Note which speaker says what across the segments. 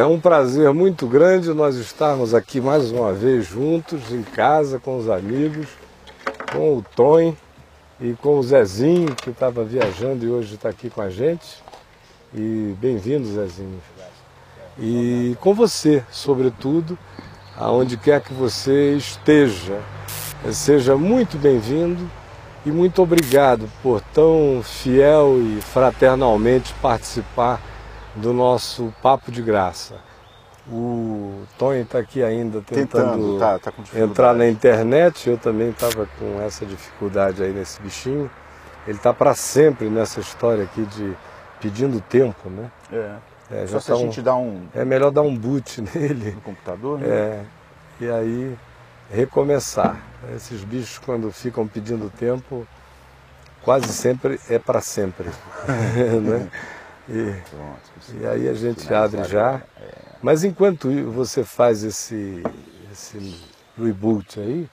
Speaker 1: É um prazer muito grande nós estarmos aqui mais uma vez juntos, em casa, com os amigos, com o Tom e com o Zezinho, que estava viajando e hoje está aqui com a gente. E bem-vindo, Zezinho. E com você, sobretudo, aonde quer que você esteja. Seja muito bem-vindo e muito obrigado por tão fiel e fraternalmente participar do nosso Papo de Graça. O Tony está aqui ainda tentando,
Speaker 2: Tentando, tá, tá
Speaker 1: entrar na internet, eu também estava com essa dificuldade aí nesse bichinho. Ele está para sempre nessa história aqui de pedindo tempo, né?
Speaker 2: É.
Speaker 1: É,
Speaker 2: Só
Speaker 1: já
Speaker 2: se
Speaker 1: tá
Speaker 2: a
Speaker 1: um-
Speaker 2: gente dá um
Speaker 1: É melhor dar um boot nele.
Speaker 2: no computador, né?
Speaker 1: É, e aí recomeçar. Esses bichos quando ficam pedindo tempo, quase sempre é para sempre. né? e,
Speaker 2: Pronto.
Speaker 1: e aí a gente abre já.
Speaker 2: É.
Speaker 1: Mas enquanto você faz esse, esse reboot aí,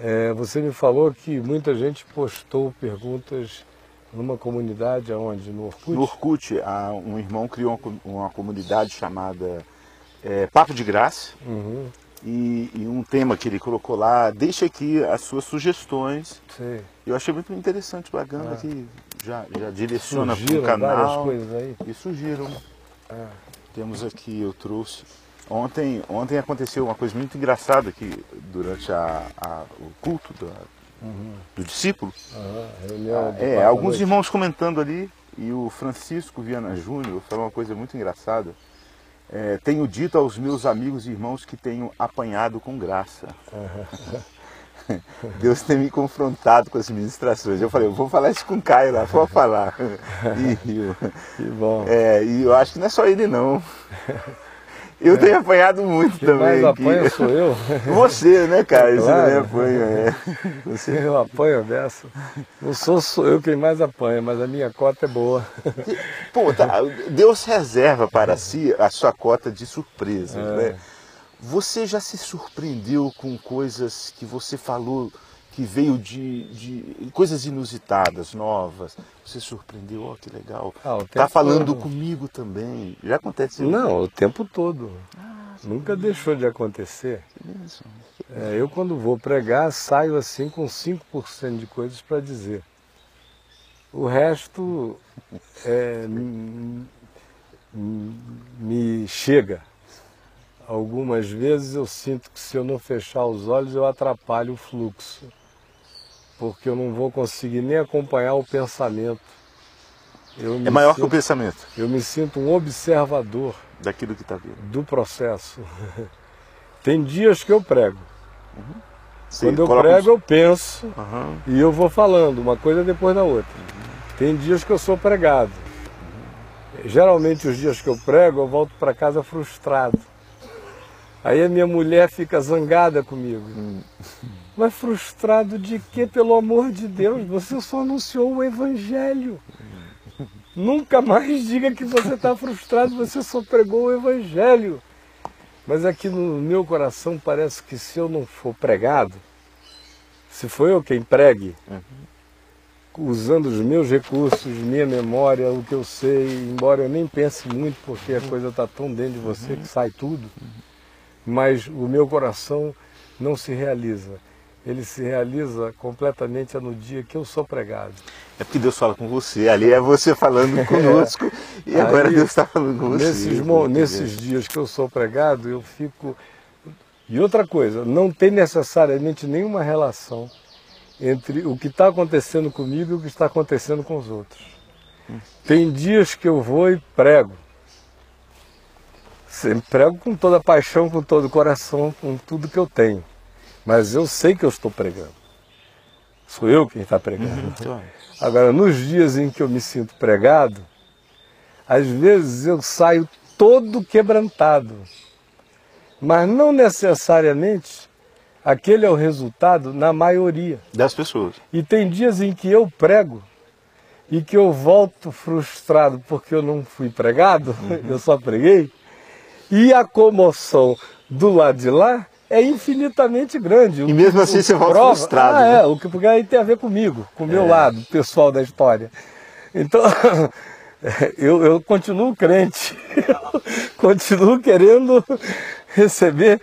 Speaker 1: é, você me falou que muita gente postou perguntas numa comunidade aonde? No Orkut?
Speaker 2: No Orkut, há um irmão criou uma, uma comunidade chamada é, Papo de Graça.
Speaker 1: Uhum,
Speaker 2: E, e um tema que ele colocou lá, deixa aqui as suas sugestões.
Speaker 1: sei.
Speaker 2: Eu achei muito interessante, bacana, que já, já direciona para o canal.
Speaker 1: coisas aí.
Speaker 2: E surgiram. Temos aqui, eu trouxe. Ontem, ontem aconteceu uma coisa muito engraçada aqui durante a, a- o culto da- do discípulo.
Speaker 1: Do
Speaker 2: É, alguns irmãos comentando ali, e o Francisco Viana Júnior falou uma coisa muito engraçada. É, tenho dito aos meus amigos e irmãos que tenho apanhado com graça. Deus tem me confrontado com as ministrações. Eu falei, eu vou falar isso com o Caio lá, vou falar. E, eu-
Speaker 1: Que bom.
Speaker 2: é, e eu acho que não é só ele não. Eu tenho apanhado muito
Speaker 1: Quem mais
Speaker 2: também. aqui.
Speaker 1: apanha sou eu.
Speaker 2: Você, né, cara? Você
Speaker 1: Claro.
Speaker 2: também apanha, é. Você
Speaker 1: Eu apanho dessa. Não sou sou eu quem mais apanha, mas a minha cota é boa.
Speaker 2: Pô, tá, Deus reserva para si a sua cota de surpresas,
Speaker 1: É.
Speaker 2: né? Você já se surpreendeu com coisas que você falou que veio de, de coisas inusitadas, novas? Você surpreendeu, ó, que legal.
Speaker 1: Ah,
Speaker 2: tá falando
Speaker 1: todo.
Speaker 2: comigo também. Já aconteceu?
Speaker 1: Não, o tempo todo. Nunca deixou de acontecer.
Speaker 2: Isso.
Speaker 1: É, eu quando vou pregar saio assim com 5% de coisas para dizer. O resto é, me chega. Algumas vezes eu sinto que se eu não fechar os olhos eu atrapalho o fluxo. Porque eu não vou conseguir nem acompanhar o pensamento.
Speaker 2: É maior que o
Speaker 1: sinto-
Speaker 2: pensamento
Speaker 1: Eu me sinto um observador
Speaker 2: daquilo que está vindo.
Speaker 1: do processo. Tem dias que eu prego.
Speaker 2: Você
Speaker 1: Quando eu prego, eu penso
Speaker 2: Aham.
Speaker 1: e eu vou falando, uma coisa depois da outra. Tem dias que eu sou pregado. Geralmente, os dias que eu prego, eu volto para casa frustrado. Aí a minha mulher fica zangada comigo. Mas frustrado de quê? Pelo amor de Deus, você só anunciou o Evangelho. Nunca mais diga que você está frustrado, você só pregou o Evangelho. Mas aqui no meu coração parece que se eu não for pregado, se for eu quem pregue, usando os meus recursos, minha memória, o que eu sei, embora eu nem pense muito, porque a coisa está tão dentro de você que sai tudo, mas o meu coração não se realiza. Ele se realiza completamente no dia que eu sou pregado.
Speaker 2: É porque Deus fala com você. Ali é você falando conosco e agora
Speaker 1: Aí,
Speaker 2: Deus está falando com você.
Speaker 1: Nesses, mo- nesses dias que eu sou pregado, eu fico. E outra coisa, não tem necessariamente nenhuma relação entre o que está acontecendo comigo e o que está acontecendo com os outros. Tem dias que eu vou e prego. Sempre prego com toda a paixão, com todo o coração, com tudo que eu tenho. Mas eu sei que eu estou pregando. Sou eu quem está pregando.
Speaker 2: Então,
Speaker 1: Agora, nos dias em que eu me sinto pregado, às vezes eu saio todo quebrantado. Mas não necessariamente aquele é o resultado na maioria.
Speaker 2: das pessoas.
Speaker 1: E tem dias em que eu prego e que eu volto frustrado porque eu não fui pregado, eu só preguei. E a comoção do lado de lá é infinitamente grande.
Speaker 2: E mesmo assim você volta frustrado,
Speaker 1: Ah,
Speaker 2: né?
Speaker 1: é, o que porque aí tem a ver comigo, com o meu
Speaker 2: É.
Speaker 1: lado, pessoal da história. Então, eu, eu continuo crente. continuo querendo receber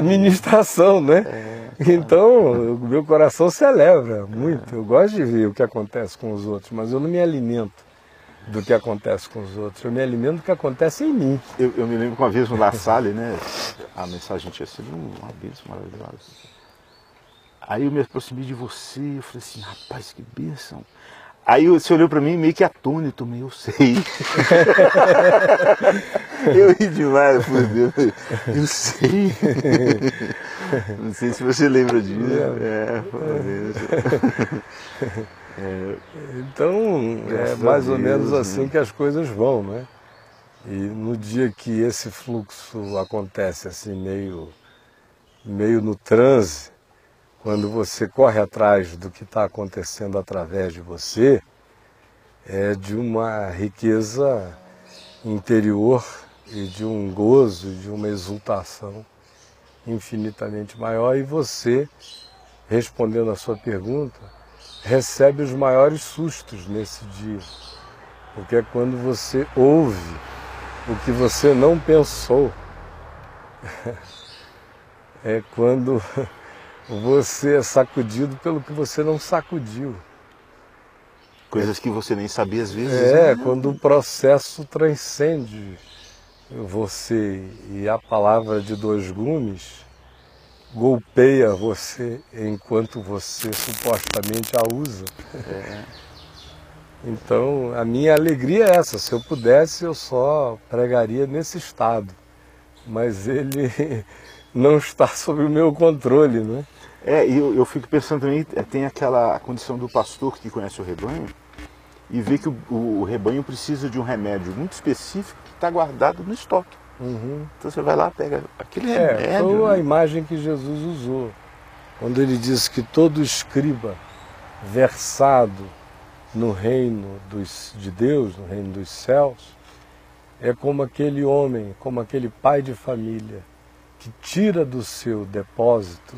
Speaker 1: ministração, né? É. Então, o meu coração celebra muito. Eu gosto de ver o que acontece com os outros, mas eu não me alimento do que acontece com os outros. Eu me alimento do que acontece em mim.
Speaker 2: Eu, eu me lembro que uma vez no La Salle, né? A mensagem tinha sido uma bênção maravilhosa. Aí eu me aproximei de você, eu falei assim, rapaz, que bênção. Aí você olhou para mim meio que atônito, meio, eu sei. eu ri demais, por Deus. Eu sei. Não sei se você lembra disso. É,
Speaker 1: é, então, é mais ou menos né? assim que as coisas vão, né? E no dia que esse fluxo acontece assim, meio, meio no transe, quando você corre atrás do que está acontecendo através de você, é de uma riqueza interior e de um gozo, de uma exultação infinitamente maior. E você, respondendo a sua pergunta, recebe os maiores sustos nesse dia. Porque é quando você ouve o que você não pensou. É quando você é sacudido pelo que você não sacudiu.
Speaker 2: Coisas que você nem sabia às vezes.
Speaker 1: É, né? quando o processo transcende você e a palavra de dois gumes golpeia você enquanto você supostamente a usa. É. Então, a minha alegria é essa. Se eu pudesse, eu só pregaria nesse estado. Mas ele não está sob o meu controle, né?
Speaker 2: É, e eu, eu fico pensando também, é, tem aquela condição do pastor que conhece o rebanho e vê que o, o rebanho precisa de um remédio muito específico que está guardado no estoque. Uhum. Então você vai lá, pega aquele é, remédio.
Speaker 1: Foi né? a imagem que Jesus usou, quando ele disse que todo escriba versado no reino dos, de Deus, no reino dos céus, é como aquele homem, como aquele pai de família que tira do seu depósito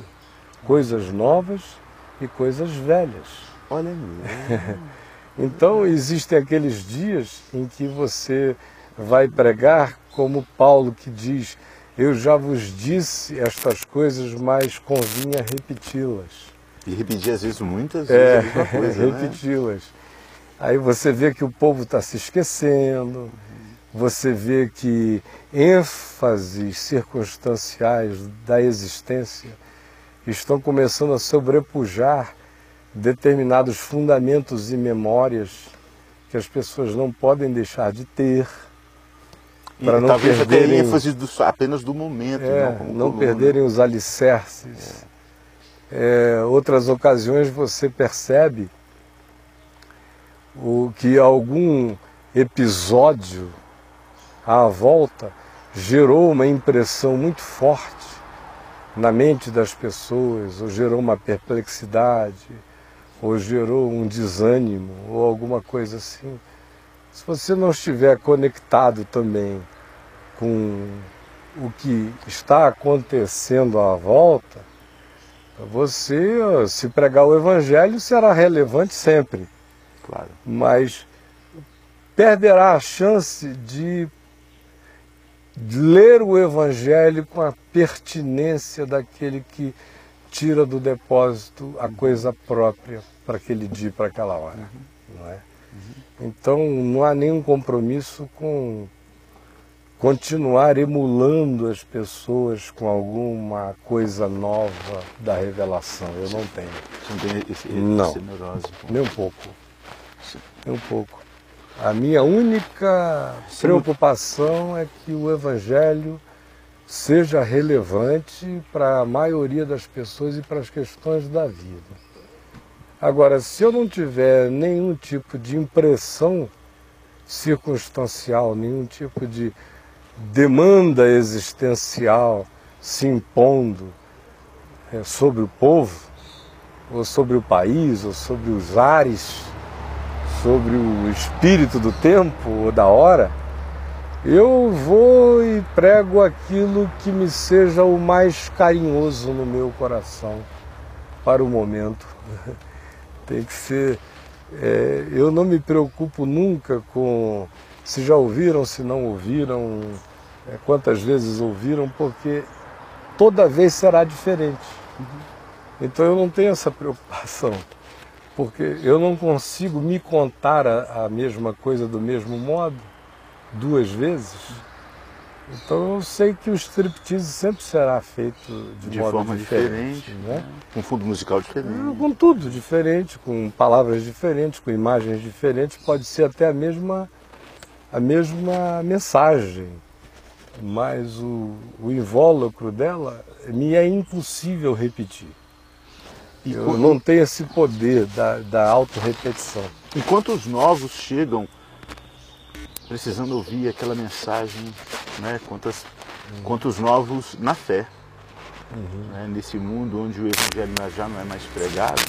Speaker 1: coisas novas e coisas velhas.
Speaker 2: Olha
Speaker 1: Então existem aqueles dias em que você vai pregar como Paulo que diz, eu já vos disse estas coisas, mas convinha repeti-las.
Speaker 2: E repetir às vezes muitas
Speaker 1: é, vezes é, coisa, né? repeti-las. Né? Aí você vê que o povo está se esquecendo, você vê que ênfases circunstanciais da existência estão começando a sobrepujar determinados fundamentos e memórias que as pessoas não podem deixar de ter.
Speaker 2: Para não talvez perderem ênfase do, apenas do momento,
Speaker 1: é, não, não perderem os alicerces. É. É, outras ocasiões você percebe o que algum episódio à volta gerou uma impressão muito forte na mente das pessoas, ou gerou uma perplexidade, ou gerou um desânimo, ou alguma coisa assim. Se você não estiver conectado também com o que está acontecendo à volta, você, se pregar o Evangelho, será relevante sempre.
Speaker 2: Claro.
Speaker 1: Mas perderá a chance de ler o Evangelho com a pertinência daquele que tira do depósito a coisa própria para aquele dia, para aquela hora. Uhum. Não é? Uhum. Então não há nenhum compromisso com continuar emulando as pessoas com alguma coisa nova da revelação. Eu não tenho.
Speaker 2: Você não tem esse, esse
Speaker 1: não,
Speaker 2: neurose?
Speaker 1: Nem um pouco. Nem um pouco. A minha única preocupação é que o Evangelho seja relevante para a maioria das pessoas e para as questões da vida. Agora, se eu não tiver nenhum tipo de impressão circunstancial, nenhum tipo de demanda existencial se impondo é, sobre o povo, ou sobre o país, ou sobre os ares, sobre o espírito do tempo ou da hora, eu vou e prego aquilo que me seja o mais carinhoso no meu coração para o momento. Tem que ser. É, eu não me preocupo nunca com se já ouviram, se não ouviram, é, quantas vezes ouviram, porque toda vez será diferente. Então eu não tenho essa preocupação, porque eu não consigo me contar a, a mesma coisa do mesmo modo duas vezes. Então eu sei que o striptease sempre será feito de,
Speaker 2: De
Speaker 1: modo
Speaker 2: forma
Speaker 1: diferente,
Speaker 2: diferente,
Speaker 1: né?
Speaker 2: com fundo musical diferente.
Speaker 1: Com tudo diferente, com palavras diferentes, com imagens diferentes, pode ser até a mesma, a mesma mensagem. Mas o, o invólucro dela me é impossível repetir.
Speaker 2: E
Speaker 1: Eu não tenho esse poder da, da autorrepetição.
Speaker 2: Enquanto os novos chegam precisando ouvir aquela mensagem, né? Quantas, quantos novos na fé. né, Nesse mundo onde o evangelho já não é mais pregado,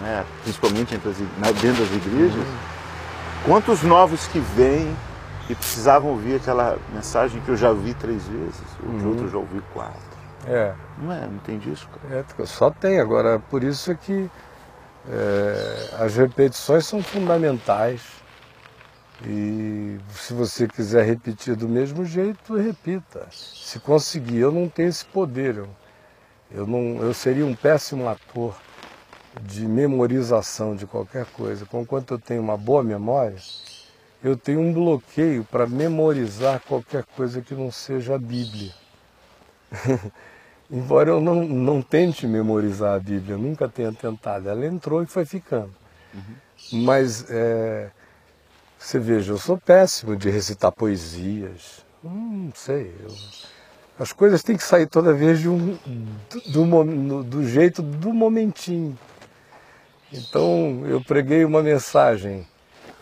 Speaker 2: né, principalmente as dentro das igrejas, quantos novos que vêm e precisavam ouvir aquela mensagem que eu já ouvi três vezes, ou que outro já ouviu quatro.
Speaker 1: É,
Speaker 2: Não é? Não tem disso, cara.
Speaker 1: é, só tem. Agora, por isso é que é, as repetições são fundamentais. E se você quiser repetir do mesmo jeito, repita. Se conseguir, eu não tenho esse poder. Eu, eu, não, eu seria um péssimo ator de memorização de qualquer coisa. Conquanto eu tenho uma boa memória, eu tenho um bloqueio para memorizar qualquer coisa que não seja a Bíblia. Embora eu não, não tente memorizar a Bíblia, nunca tenha tentado. Ela entrou e foi ficando. Mas é, você veja, eu sou péssimo de recitar poesias. Hum, Não sei. eu- as coisas têm que sair toda vez de um, do, do do jeito do momentinho. Então eu preguei uma mensagem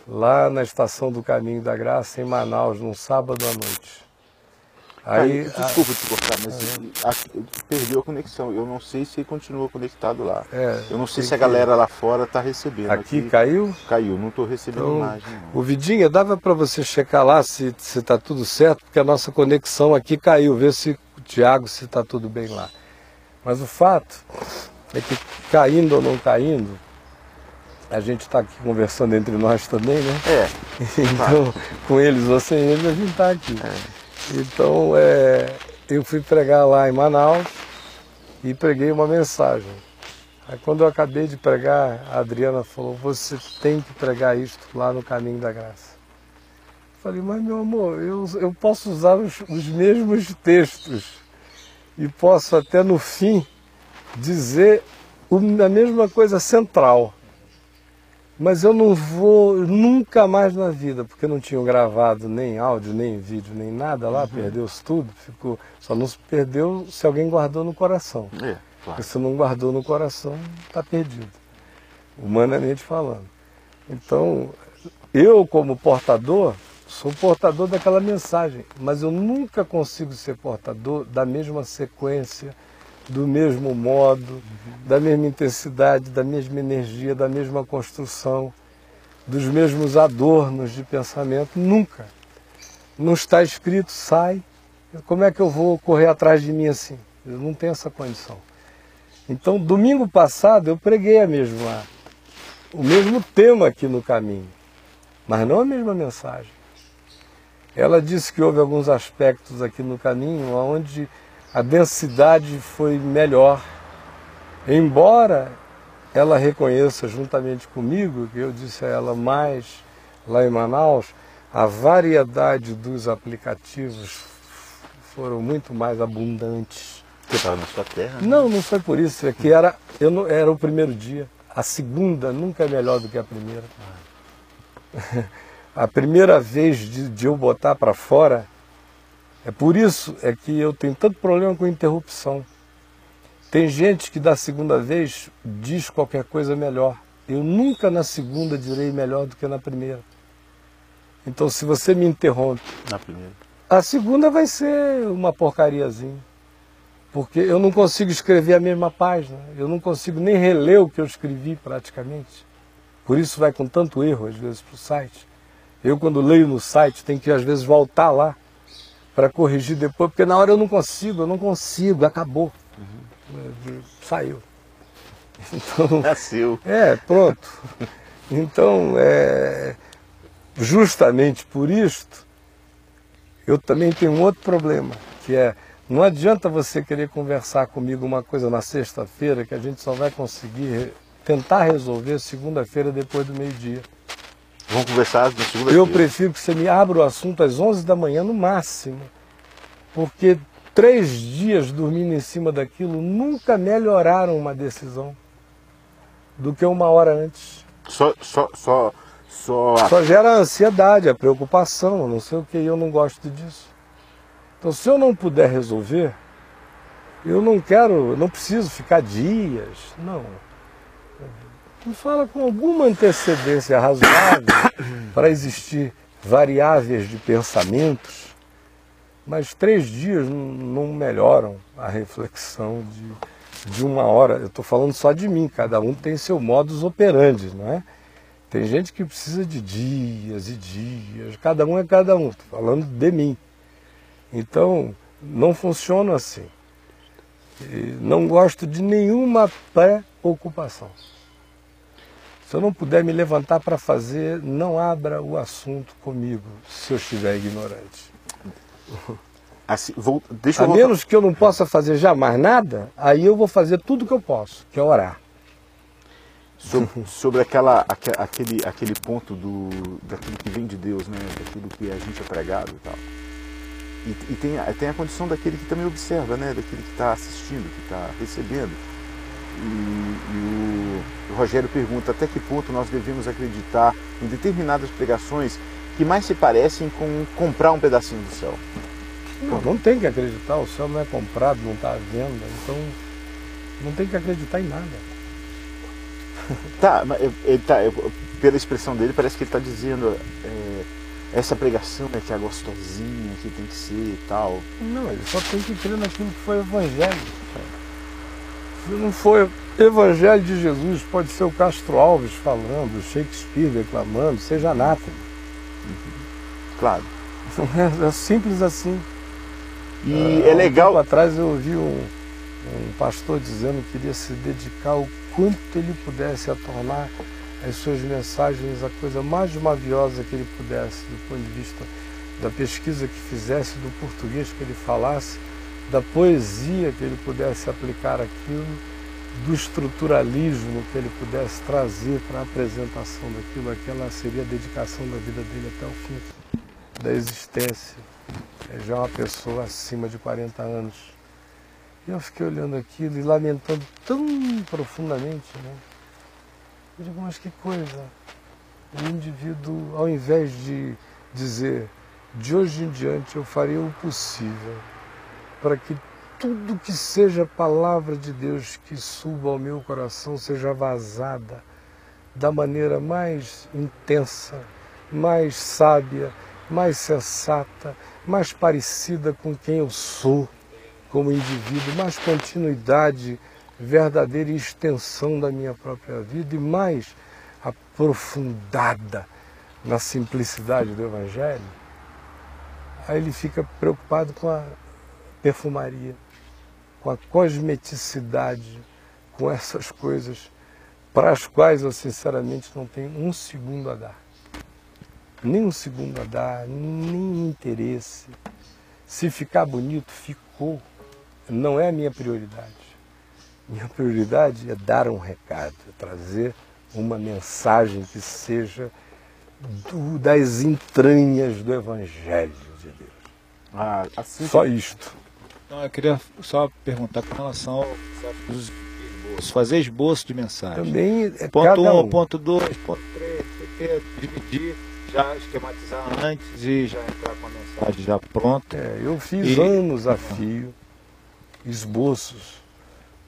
Speaker 1: lá na estação do Caminho da Graça, em Manaus, num sábado à noite. Aí,
Speaker 2: Aí, desculpa te cortar, mas que perdeu a conexão. Eu não sei se continua conectado lá.
Speaker 1: É,
Speaker 2: eu não sei se a
Speaker 1: que-
Speaker 2: galera lá fora está recebendo.
Speaker 1: aqui caiu.
Speaker 2: caiu, não estou recebendo
Speaker 1: Então,
Speaker 2: imagem. Não.
Speaker 1: o Vidinha, dava para você checar lá se está tudo certo, porque a nossa conexão aqui caiu, ver se o Tiago se está tudo bem lá. Mas o fato é que caindo ou não caindo, a gente está aqui conversando entre nós também, né?
Speaker 2: É,
Speaker 1: Então, com eles ou sem eles, a gente está aqui. Então, é, eu fui pregar lá em Manaus e preguei uma mensagem. Aí, quando eu acabei de pregar, a Adriana falou: Você tem que pregar isto lá no Caminho da Graça. Eu falei: Mas, meu amor, eu, eu posso usar os, os mesmos textos e posso até no fim dizer a mesma coisa central. Mas eu não vou nunca mais na vida, porque não tinham gravado nem áudio, nem vídeo, nem nada lá, perdeu-se tudo, ficou. Só não se perdeu se alguém guardou no coração.
Speaker 2: é,
Speaker 1: Porque
Speaker 2: claro.
Speaker 1: se não guardou no coração, está perdido, humanamente falando. Então, eu como portador, sou portador daquela mensagem, mas eu nunca consigo ser portador da mesma sequência, do mesmo modo, da mesma intensidade, da mesma energia, da mesma construção, dos mesmos adornos de pensamento, nunca. Não está escrito, sai. Como é que eu vou correr atrás de mim assim? Eu não tenho essa condição. Então, domingo passado eu preguei a mesma, o mesmo tema aqui no caminho, mas não a mesma mensagem. Ela disse que houve alguns aspectos aqui no caminho onde a densidade foi melhor, embora ela reconheça juntamente comigo, que eu disse a ela mais lá em Manaus, a variedade dos aplicativos foram muito mais abundantes.
Speaker 2: Porque estava na sua terra. né?
Speaker 1: Não, não foi por isso, é que era, eu não, era o primeiro dia. A segunda nunca é melhor do que a primeira. A primeira vez de, de eu botar para fora, é por isso é que eu tenho tanto problema com interrupção. Tem gente que da segunda vez diz qualquer coisa melhor. Eu nunca na segunda direi melhor do que na primeira. Então se você me interrompe
Speaker 2: Na primeira.
Speaker 1: a segunda vai ser uma porcariazinha. Porque eu não consigo escrever a mesma página. Eu não consigo nem reler o que eu escrevi praticamente. Por isso vai com tanto erro, às vezes, para o site. Eu, quando leio no site, tenho que, às vezes, voltar lá para corrigir depois, porque na hora eu não consigo, eu não consigo, acabou. Saiu. Então,
Speaker 2: Nasceu.
Speaker 1: é, pronto. Então, é, justamente por isto, eu também tenho um outro problema, que é não adianta você querer conversar comigo uma coisa na sexta-feira que a gente só vai conseguir tentar resolver segunda-feira depois do meio-dia.
Speaker 2: Vamos conversar na segunda-feira.
Speaker 1: Eu prefiro que você me abra o assunto às 11 da manhã no máximo, porque três dias dormindo em cima daquilo nunca melhoraram uma decisão do que uma hora antes.
Speaker 2: Só, só, só, só...
Speaker 1: só gera a ansiedade, a preocupação, não sei o que, eu não gosto disso. Então, se eu não puder resolver, eu não quero, não preciso ficar dias, não. Me fala com alguma antecedência razoável para existir variáveis de pensamentos, mas três dias não melhoram a reflexão de, de uma hora. Eu estou falando só de mim, cada um tem seu modus operandi, não é? Tem gente que precisa de dias e dias, cada um é cada um, estou falando de mim. Então, não funciona assim. Não gosto de nenhuma preocupação. Se eu não puder me levantar para fazer, não abra o assunto comigo, se eu estiver ignorante.
Speaker 2: Assim, vou,
Speaker 1: a menos que eu não possa fazer jamais nada, aí eu vou fazer tudo que eu posso, que é orar.
Speaker 2: Sobre, sobre aquela, aquele, aquele ponto do, daquilo que vem de Deus, né? daquilo que a gente é pregado e tal. E, e tem, tem a condição daquele que também observa, né? daquele que está assistindo, que está recebendo. E, e o, o Rogério pergunta até que ponto nós devemos acreditar em determinadas pregações que mais se parecem com comprar um pedacinho do céu.
Speaker 1: Não, não tem que acreditar, o céu não é comprado, não está à venda, então não tem que acreditar em nada.
Speaker 2: Tá, mas ele tá, pela expressão dele, parece que ele está dizendo é, essa pregação é que é gostosinha, que tem que ser e tal.
Speaker 1: Não, ele só tem que crer naquilo que foi o evangelho. Se não for evangelho de Jesus, pode ser o Castro Alves falando, o Shakespeare declamando, seja anátema.
Speaker 2: Uhum. Claro.
Speaker 1: É, simples assim.
Speaker 2: E ah, é legal. Um
Speaker 1: atrás eu ouvi um, um pastor dizendo que queria se dedicar o quanto ele pudesse a tornar as suas mensagens a coisa mais maviosa que ele pudesse, do ponto de vista da pesquisa que fizesse, do português que ele falasse, da poesia que ele pudesse aplicar aquilo, do estruturalismo que ele pudesse trazer para a apresentação daquilo, aquela seria a dedicação da vida dele até o fim da existência. É já uma pessoa acima de 40 anos. E eu fiquei olhando aquilo e lamentando tão profundamente, né? Eu digo, mas que coisa. O indivíduo, ao invés de dizer, de hoje em diante eu farei o possível para que tudo que seja palavra de Deus que suba ao meu coração seja vazada da maneira mais intensa, mais sábia, mais sensata, mais parecida com quem eu sou como indivíduo, mais continuidade verdadeira e extensão da minha própria vida e mais aprofundada na simplicidade do Evangelho, aí ele fica preocupado com a perfumaria, com a cosmeticidade, com essas coisas para as quais eu sinceramente não tenho um segundo a dar. Nem um segundo a dar, nem interesse. Se ficar bonito, ficou. Não é a minha prioridade. Minha prioridade é dar um recado, é trazer uma mensagem que seja do, das entranhas do Evangelho de Deus. Ah, assim Só isto.
Speaker 3: Então eu queria só perguntar com relação ao esboços, fazer esboço de mensagem.
Speaker 1: Também
Speaker 3: é ponto 1, um, ponto 2, ponto 3, dividir, já esquematizar antes e já entrar com a mensagem já pronta.
Speaker 1: É, eu fiz e... anos a fio, esboços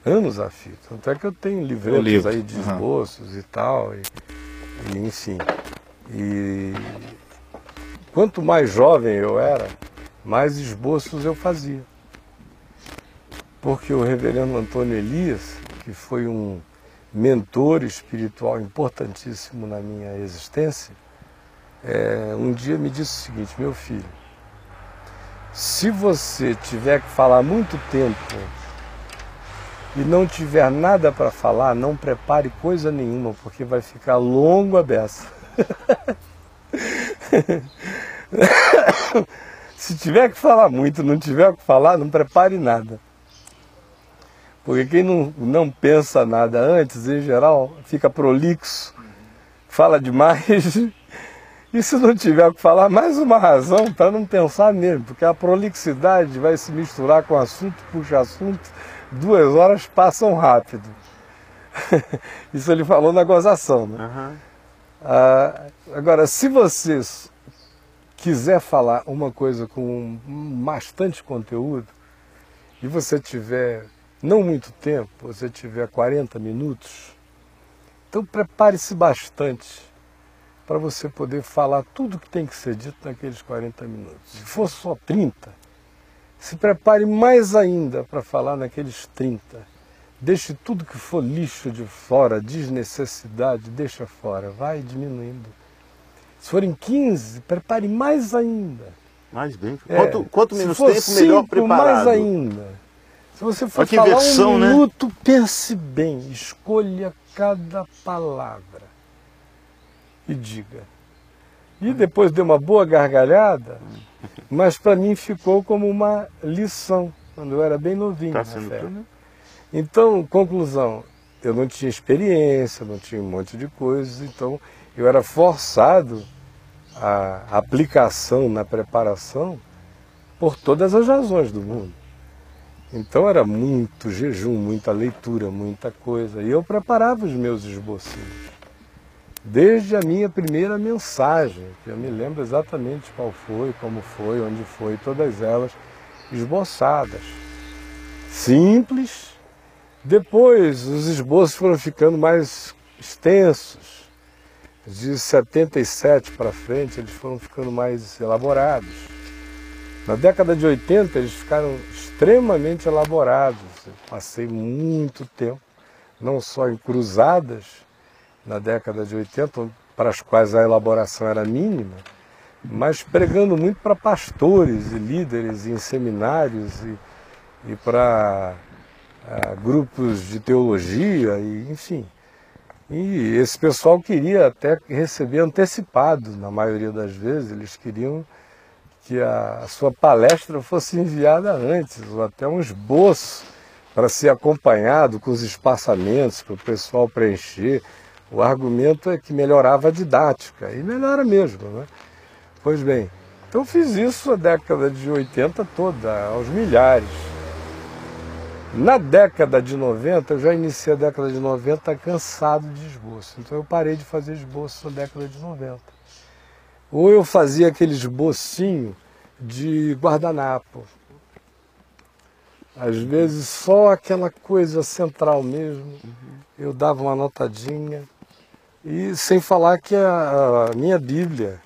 Speaker 1: anos a fio. Tanto é que eu tenho livretos livro. aí de esboços uhum. e tal, e, e, enfim. E quanto mais jovem eu era, mais esboços eu fazia. Porque o reverendo Antônio Elias, que foi um mentor espiritual importantíssimo na minha existência, é, um dia me disse o seguinte, meu filho, se você tiver que falar muito tempo e não tiver nada para falar, não prepare coisa nenhuma, porque vai ficar longo a beça. Se tiver que falar muito, não tiver que falar, não prepare nada. Porque quem não, não pensa nada antes, em geral, fica prolixo, fala demais. E se não tiver o que falar, mais uma razão para não pensar mesmo, porque a prolixidade vai se misturar com assunto, puxa assunto, duas horas passam rápido. Isso ele falou na gozação, né?
Speaker 2: Aham.
Speaker 1: Ah, agora, se você quiser falar uma coisa com bastante conteúdo e você tiver não muito tempo, você tiver 40 minutos, então prepare-se bastante para você poder falar tudo que tem que ser dito naqueles 40 minutos. Se for só 30, se prepare mais ainda para falar naqueles 30. Deixe tudo que for lixo de fora, desnecessidade, deixa fora, vai diminuindo. Se forem 15, prepare mais ainda.
Speaker 2: Mais bem.
Speaker 1: É,
Speaker 2: Quanto, menos tempo, melhor preparado.
Speaker 1: mais ainda. Se você for falar
Speaker 2: inversão,
Speaker 1: um
Speaker 2: né?
Speaker 1: minuto, pense bem, escolha cada palavra e diga. E depois deu uma boa gargalhada, mas para mim ficou como uma lição, quando eu era bem novinho.
Speaker 2: Tá
Speaker 1: na fé.
Speaker 2: tudo.
Speaker 1: Então, conclusão, eu não tinha experiência, não tinha um monte de coisas, então eu era forçado à aplicação na preparação por todas as razões do mundo. Então era muito jejum, muita leitura, muita coisa. E eu preparava os meus esbocinhos. Desde a minha primeira mensagem, que eu me lembro exatamente qual foi, como foi, onde foi, todas elas esboçadas. Simples. Depois os esboços foram ficando mais extensos. De 77 para frente eles foram ficando mais elaborados. Na década de 80 eles ficaram extremamente elaborados. Eu passei muito tempo, não só em cruzadas, na década de 80, para as quais a elaboração era mínima, mas pregando muito para pastores e líderes em seminários e, e para ah, grupos de teologia, e, enfim. E esse pessoal queria até receber antecipado, na maioria das vezes, eles queriam que a, sua palestra fosse enviada antes, ou até um esboço para ser acompanhado com os espaçamentos para o pessoal preencher. O argumento é que melhorava a didática, e melhora mesmo. Né? Pois bem, então fiz isso a década de 80 toda, aos milhares. Na década de 90, eu já iniciei a década de 90 cansado de esboço, então eu parei de fazer esboço na década de 90. Ou eu fazia aquele esbocinho de guardanapo. Às vezes só aquela coisa central mesmo, eu dava uma notadinha. E sem falar que a, a minha Bíblia,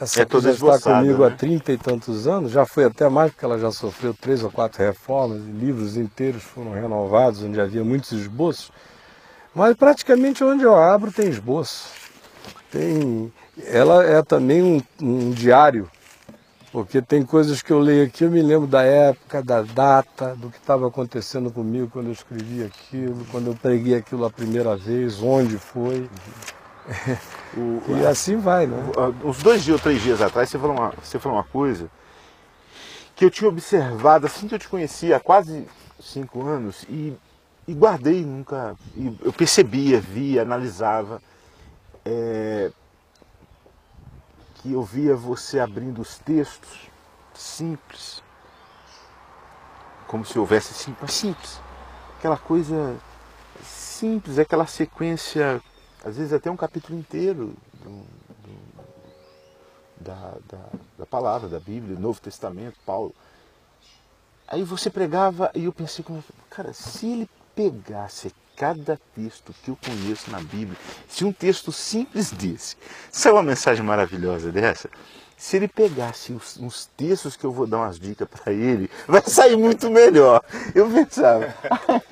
Speaker 1: essa
Speaker 2: É
Speaker 1: que
Speaker 2: toda
Speaker 1: está comigo há
Speaker 2: né?
Speaker 1: trinta e tantos anos, já foi até mais porque ela já sofreu três ou quatro reformas, e livros inteiros foram renovados, onde havia muitos esboços. Mas praticamente onde eu abro tem esboço. Tem, ela é também um, um diário, porque tem coisas que eu leio aqui, eu me lembro da época, da data, do que estava acontecendo comigo quando eu escrevi aquilo, quando eu preguei aquilo a primeira vez, onde foi.
Speaker 2: O-
Speaker 1: E assim vai, né?
Speaker 2: Uns dois dias ou três dias atrás, você falou, uma, você falou uma coisa que eu tinha observado assim que eu te conheci há quase cinco anos e, e guardei, nunca. e eu percebia, via, analisava. é, que eu via você abrindo os textos simples. Como se houvesse simples, simples. Aquela coisa simples, aquela sequência, às vezes até um capítulo inteiro do- do- da, da, da palavra, da Bíblia, Novo Testamento, Paulo. Aí você pregava e eu pensei, cara, se ele pegasse cada texto que eu conheço na Bíblia, se um texto simples desse, isso é uma mensagem maravilhosa dessa, se ele pegasse os, uns textos que eu vou dar umas dicas para ele, vai sair muito melhor. Eu pensava.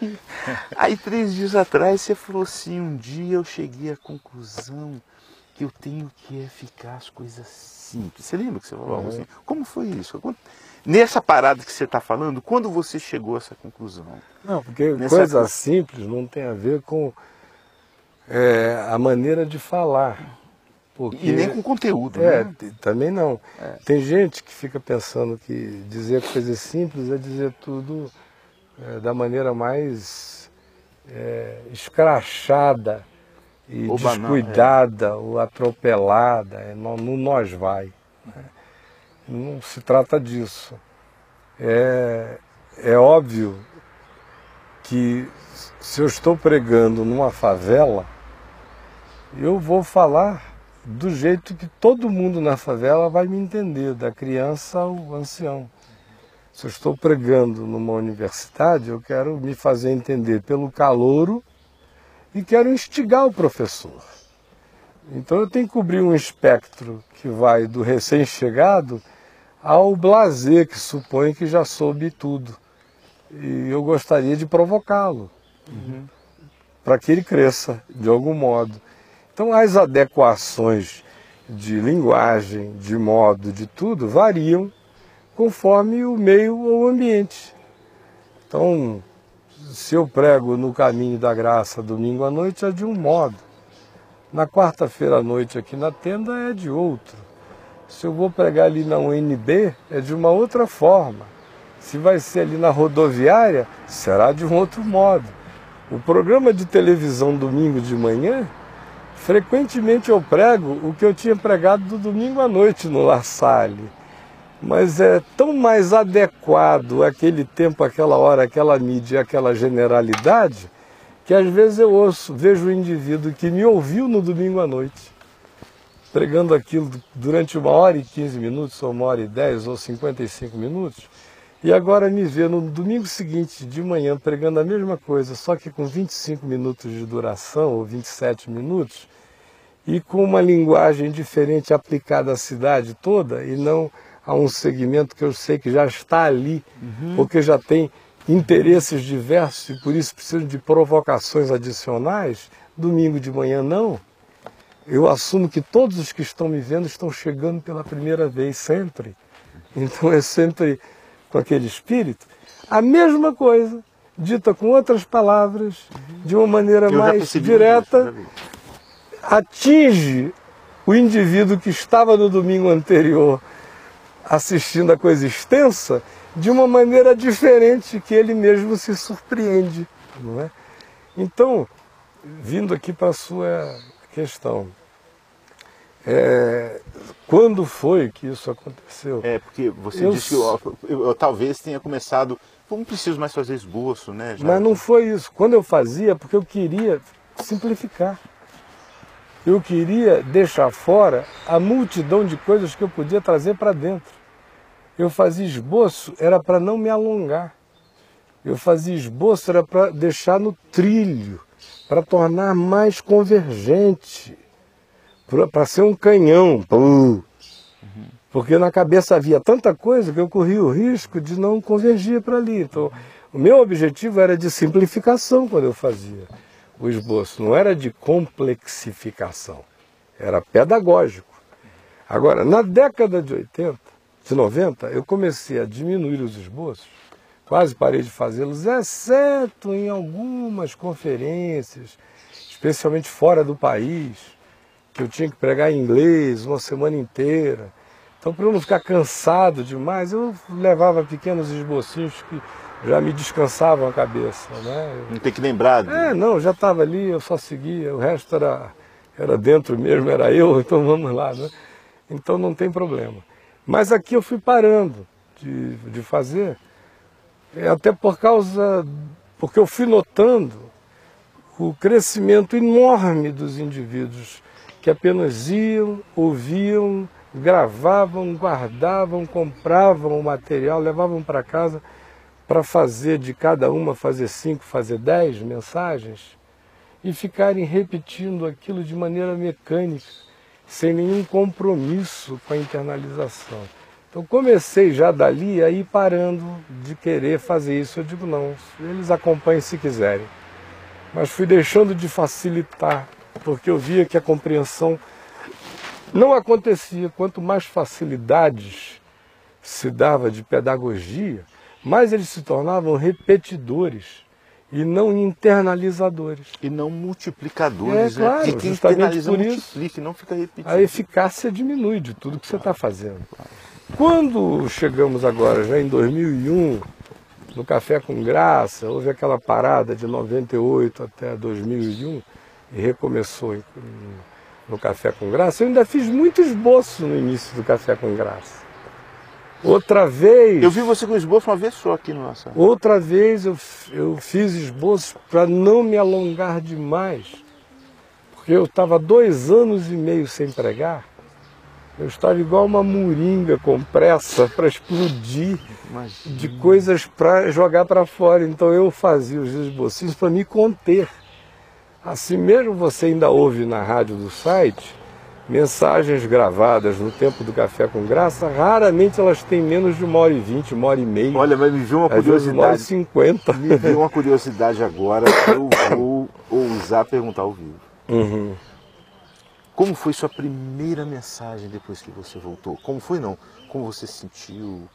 Speaker 2: Aí, aí três dias atrás você falou assim, um dia eu cheguei à conclusão que eu tenho que é ficar as coisas simples. Você lembra que você falou algo
Speaker 1: Uhum.
Speaker 2: assim? Como foi isso? Nessa parada que você está falando, quando você chegou a essa conclusão?
Speaker 1: Não, porque
Speaker 2: Nessa
Speaker 1: coisa
Speaker 2: coisa-
Speaker 1: simples não tem a ver com é, a maneira de falar. Porque,
Speaker 2: E nem com conteúdo,
Speaker 1: é,
Speaker 2: né?
Speaker 1: também não.
Speaker 2: É.
Speaker 1: Tem gente que fica pensando que dizer coisas simples é dizer tudo é, da maneira mais é, escrachada e
Speaker 2: Ou banal,
Speaker 1: descuidada ou atropelada, é, no, no nós vai. né? Não se trata disso. É, é óbvio que se eu estou pregando numa favela, eu vou falar do jeito que todo mundo na favela vai me entender, da criança ao ancião. Se eu estou pregando numa universidade, eu quero me fazer entender pelo calouro e quero instigar o professor. Então eu tenho que cobrir um espectro que vai do recém-chegado ao blazer, que supõe que já soube tudo. E eu gostaria de provocá-lo, para que ele cresça de algum modo. Então as adequações de linguagem, de modo, de tudo, variam conforme o meio ou o ambiente. Então, se eu prego no caminho da graça domingo à noite é de um modo. Na quarta-feira à noite aqui na tenda é de outro. Se eu vou pregar ali na UNB é de uma outra forma. Se vai ser ali na rodoviária, será de um outro modo. O programa de televisão domingo de manhã, frequentemente eu prego o que eu tinha pregado do domingo à noite no La Salle. Mas é tão mais adequado aquele tempo, aquela hora, aquela mídia, aquela generalidade, que às vezes eu ouço, vejo o indivíduo que me ouviu no domingo à noite, pregando aquilo durante uma hora e 15 minutos, ou uma hora e 10, ou 55 minutos, e agora me vê no domingo seguinte, de manhã, pregando a mesma coisa, só que com 25 minutos de duração, ou 27 minutos, e com uma linguagem diferente aplicada à cidade toda, e não a um segmento que eu sei que já está ali, porque já tem interesses diversos e por isso precisa de provocações adicionais, domingo de manhã não. Eu assumo que todos os que estão me vendo estão chegando pela primeira vez, sempre. Então é sempre com aquele espírito. A mesma coisa, dita com outras palavras, de uma maneira
Speaker 2: Eu
Speaker 1: mais direta,
Speaker 2: isso, vi.
Speaker 1: atinge o indivíduo que estava no domingo anterior assistindo a coisa extensa de uma maneira diferente que ele mesmo se surpreende, não é? Então, vindo aqui para a sua questão, é, quando foi que isso aconteceu?
Speaker 2: É, porque você
Speaker 1: Eu
Speaker 2: disse que eu, eu- eu talvez tenha começado. "Pô, Não preciso mais fazer esboço, né? já-
Speaker 1: Mas não foi isso. Quando eu fazia, porque eu queria simplificar. Eu queria deixar fora a multidão de coisas que eu podia trazer para dentro. Eu fazia esboço, era para não me alongar. Eu fazia esboço, era para deixar no trilho, para tornar mais convergente, para ser um canhão. Porque na cabeça havia tanta coisa que eu corria o risco de não convergir para ali. Então, o meu objetivo era de simplificação quando eu fazia o esboço, não era de complexificação, era pedagógico. Agora, na década de 80, de 90, eu comecei a diminuir os esboços, quase parei de fazê-los, exceto em algumas conferências, especialmente fora do país, que eu tinha que pregar em inglês uma semana inteira. Então, para eu não ficar cansado demais, eu levava pequenos esbocinhos que já me descansavam a cabeça. Né?
Speaker 2: Não tem que lembrar.
Speaker 1: É, não, já estava ali, eu só seguia, o resto era, era dentro mesmo, era eu, então vamos lá. Né? Então não tem problema. Mas aqui eu fui parando de, de fazer, até por causa, porque eu fui notando o crescimento enorme dos indivíduos que apenas iam, ouviam, gravavam, guardavam, compravam o material, levavam para casa para fazer de cada uma, fazer cinco, fazer dez mensagens e ficarem repetindo aquilo de maneira mecânica, sem nenhum compromisso com a internalização. Então comecei já dali a ir parando de querer fazer isso. Eu digo, não, eles acompanhem se quiserem. Mas fui deixando de facilitar, porque eu via que a compreensão não acontecia. Quanto mais facilidades se dava de pedagogia, mais eles se tornavam repetidores. e não internalizadores.
Speaker 2: E não multiplicadores,
Speaker 1: É, claro,
Speaker 2: né? Porque quem
Speaker 1: justamente
Speaker 2: internaliza
Speaker 1: por isso.
Speaker 2: e não fica repetindo.
Speaker 1: A eficácia diminui de tudo que você está fazendo. Quando chegamos agora, já em 2001, no Café com Graça, houve aquela parada de 98 até 2001 e recomeçou no Café com Graça, eu ainda fiz muito esboço no início do Café com Graça. Outra vez.
Speaker 2: Eu vi você com esboço uma vez só aqui no nossa.
Speaker 1: Outra vez eu, eu fiz esboços para não me alongar demais, porque eu estava dois anos e meio sem pregar. Eu estava igual uma moringa com pressa para explodir
Speaker 2: Imagina.
Speaker 1: de coisas para jogar para fora. Então eu fazia os esbocinhos para me conter. Assim mesmo você ainda ouve na rádio do site mensagens gravadas no tempo do Café com Graça, raramente elas têm menos de uma hora e vinte, uma hora e meia.
Speaker 2: Olha, mas me viu uma
Speaker 1: vezes uma hora e
Speaker 2: curiosidade.
Speaker 1: cinquenta.
Speaker 2: Me veio uma curiosidade agora, eu vou ousar perguntar ao vivo.
Speaker 1: Uhum.
Speaker 2: Como foi sua primeira mensagem depois que você voltou? Como foi não? Como você se sentiu?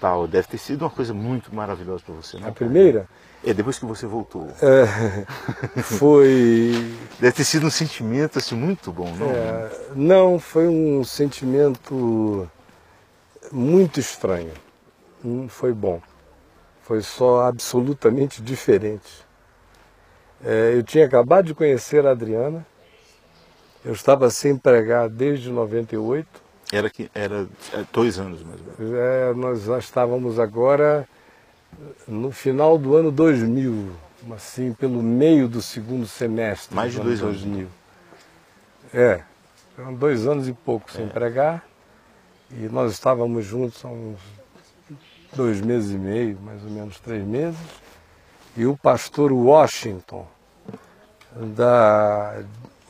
Speaker 2: Tal, deve ter sido uma coisa muito maravilhosa para você, não?
Speaker 1: A primeira
Speaker 2: É, depois que você voltou.
Speaker 1: é, foi.
Speaker 2: Deve ter sido um sentimento assim muito bom, não?
Speaker 1: é, não, foi um sentimento muito estranho. Não foi bom. Foi só absolutamente diferente. É, eu tinha acabado de conhecer a Adriana. Eu estava sem pregar desde 98.
Speaker 2: Era que era é, dois anos mais ou menos.
Speaker 1: É, nós já estávamos agora no final do ano 2000, assim, pelo meio do segundo semestre.
Speaker 2: Mais de
Speaker 1: do
Speaker 2: dois
Speaker 1: ano
Speaker 2: anos.
Speaker 1: 2000. É, eram dois anos e pouco
Speaker 2: É.
Speaker 1: sem pregar. E nós estávamos juntos há uns dois meses e meio, mais ou menos três meses. E o pastor Washington, da,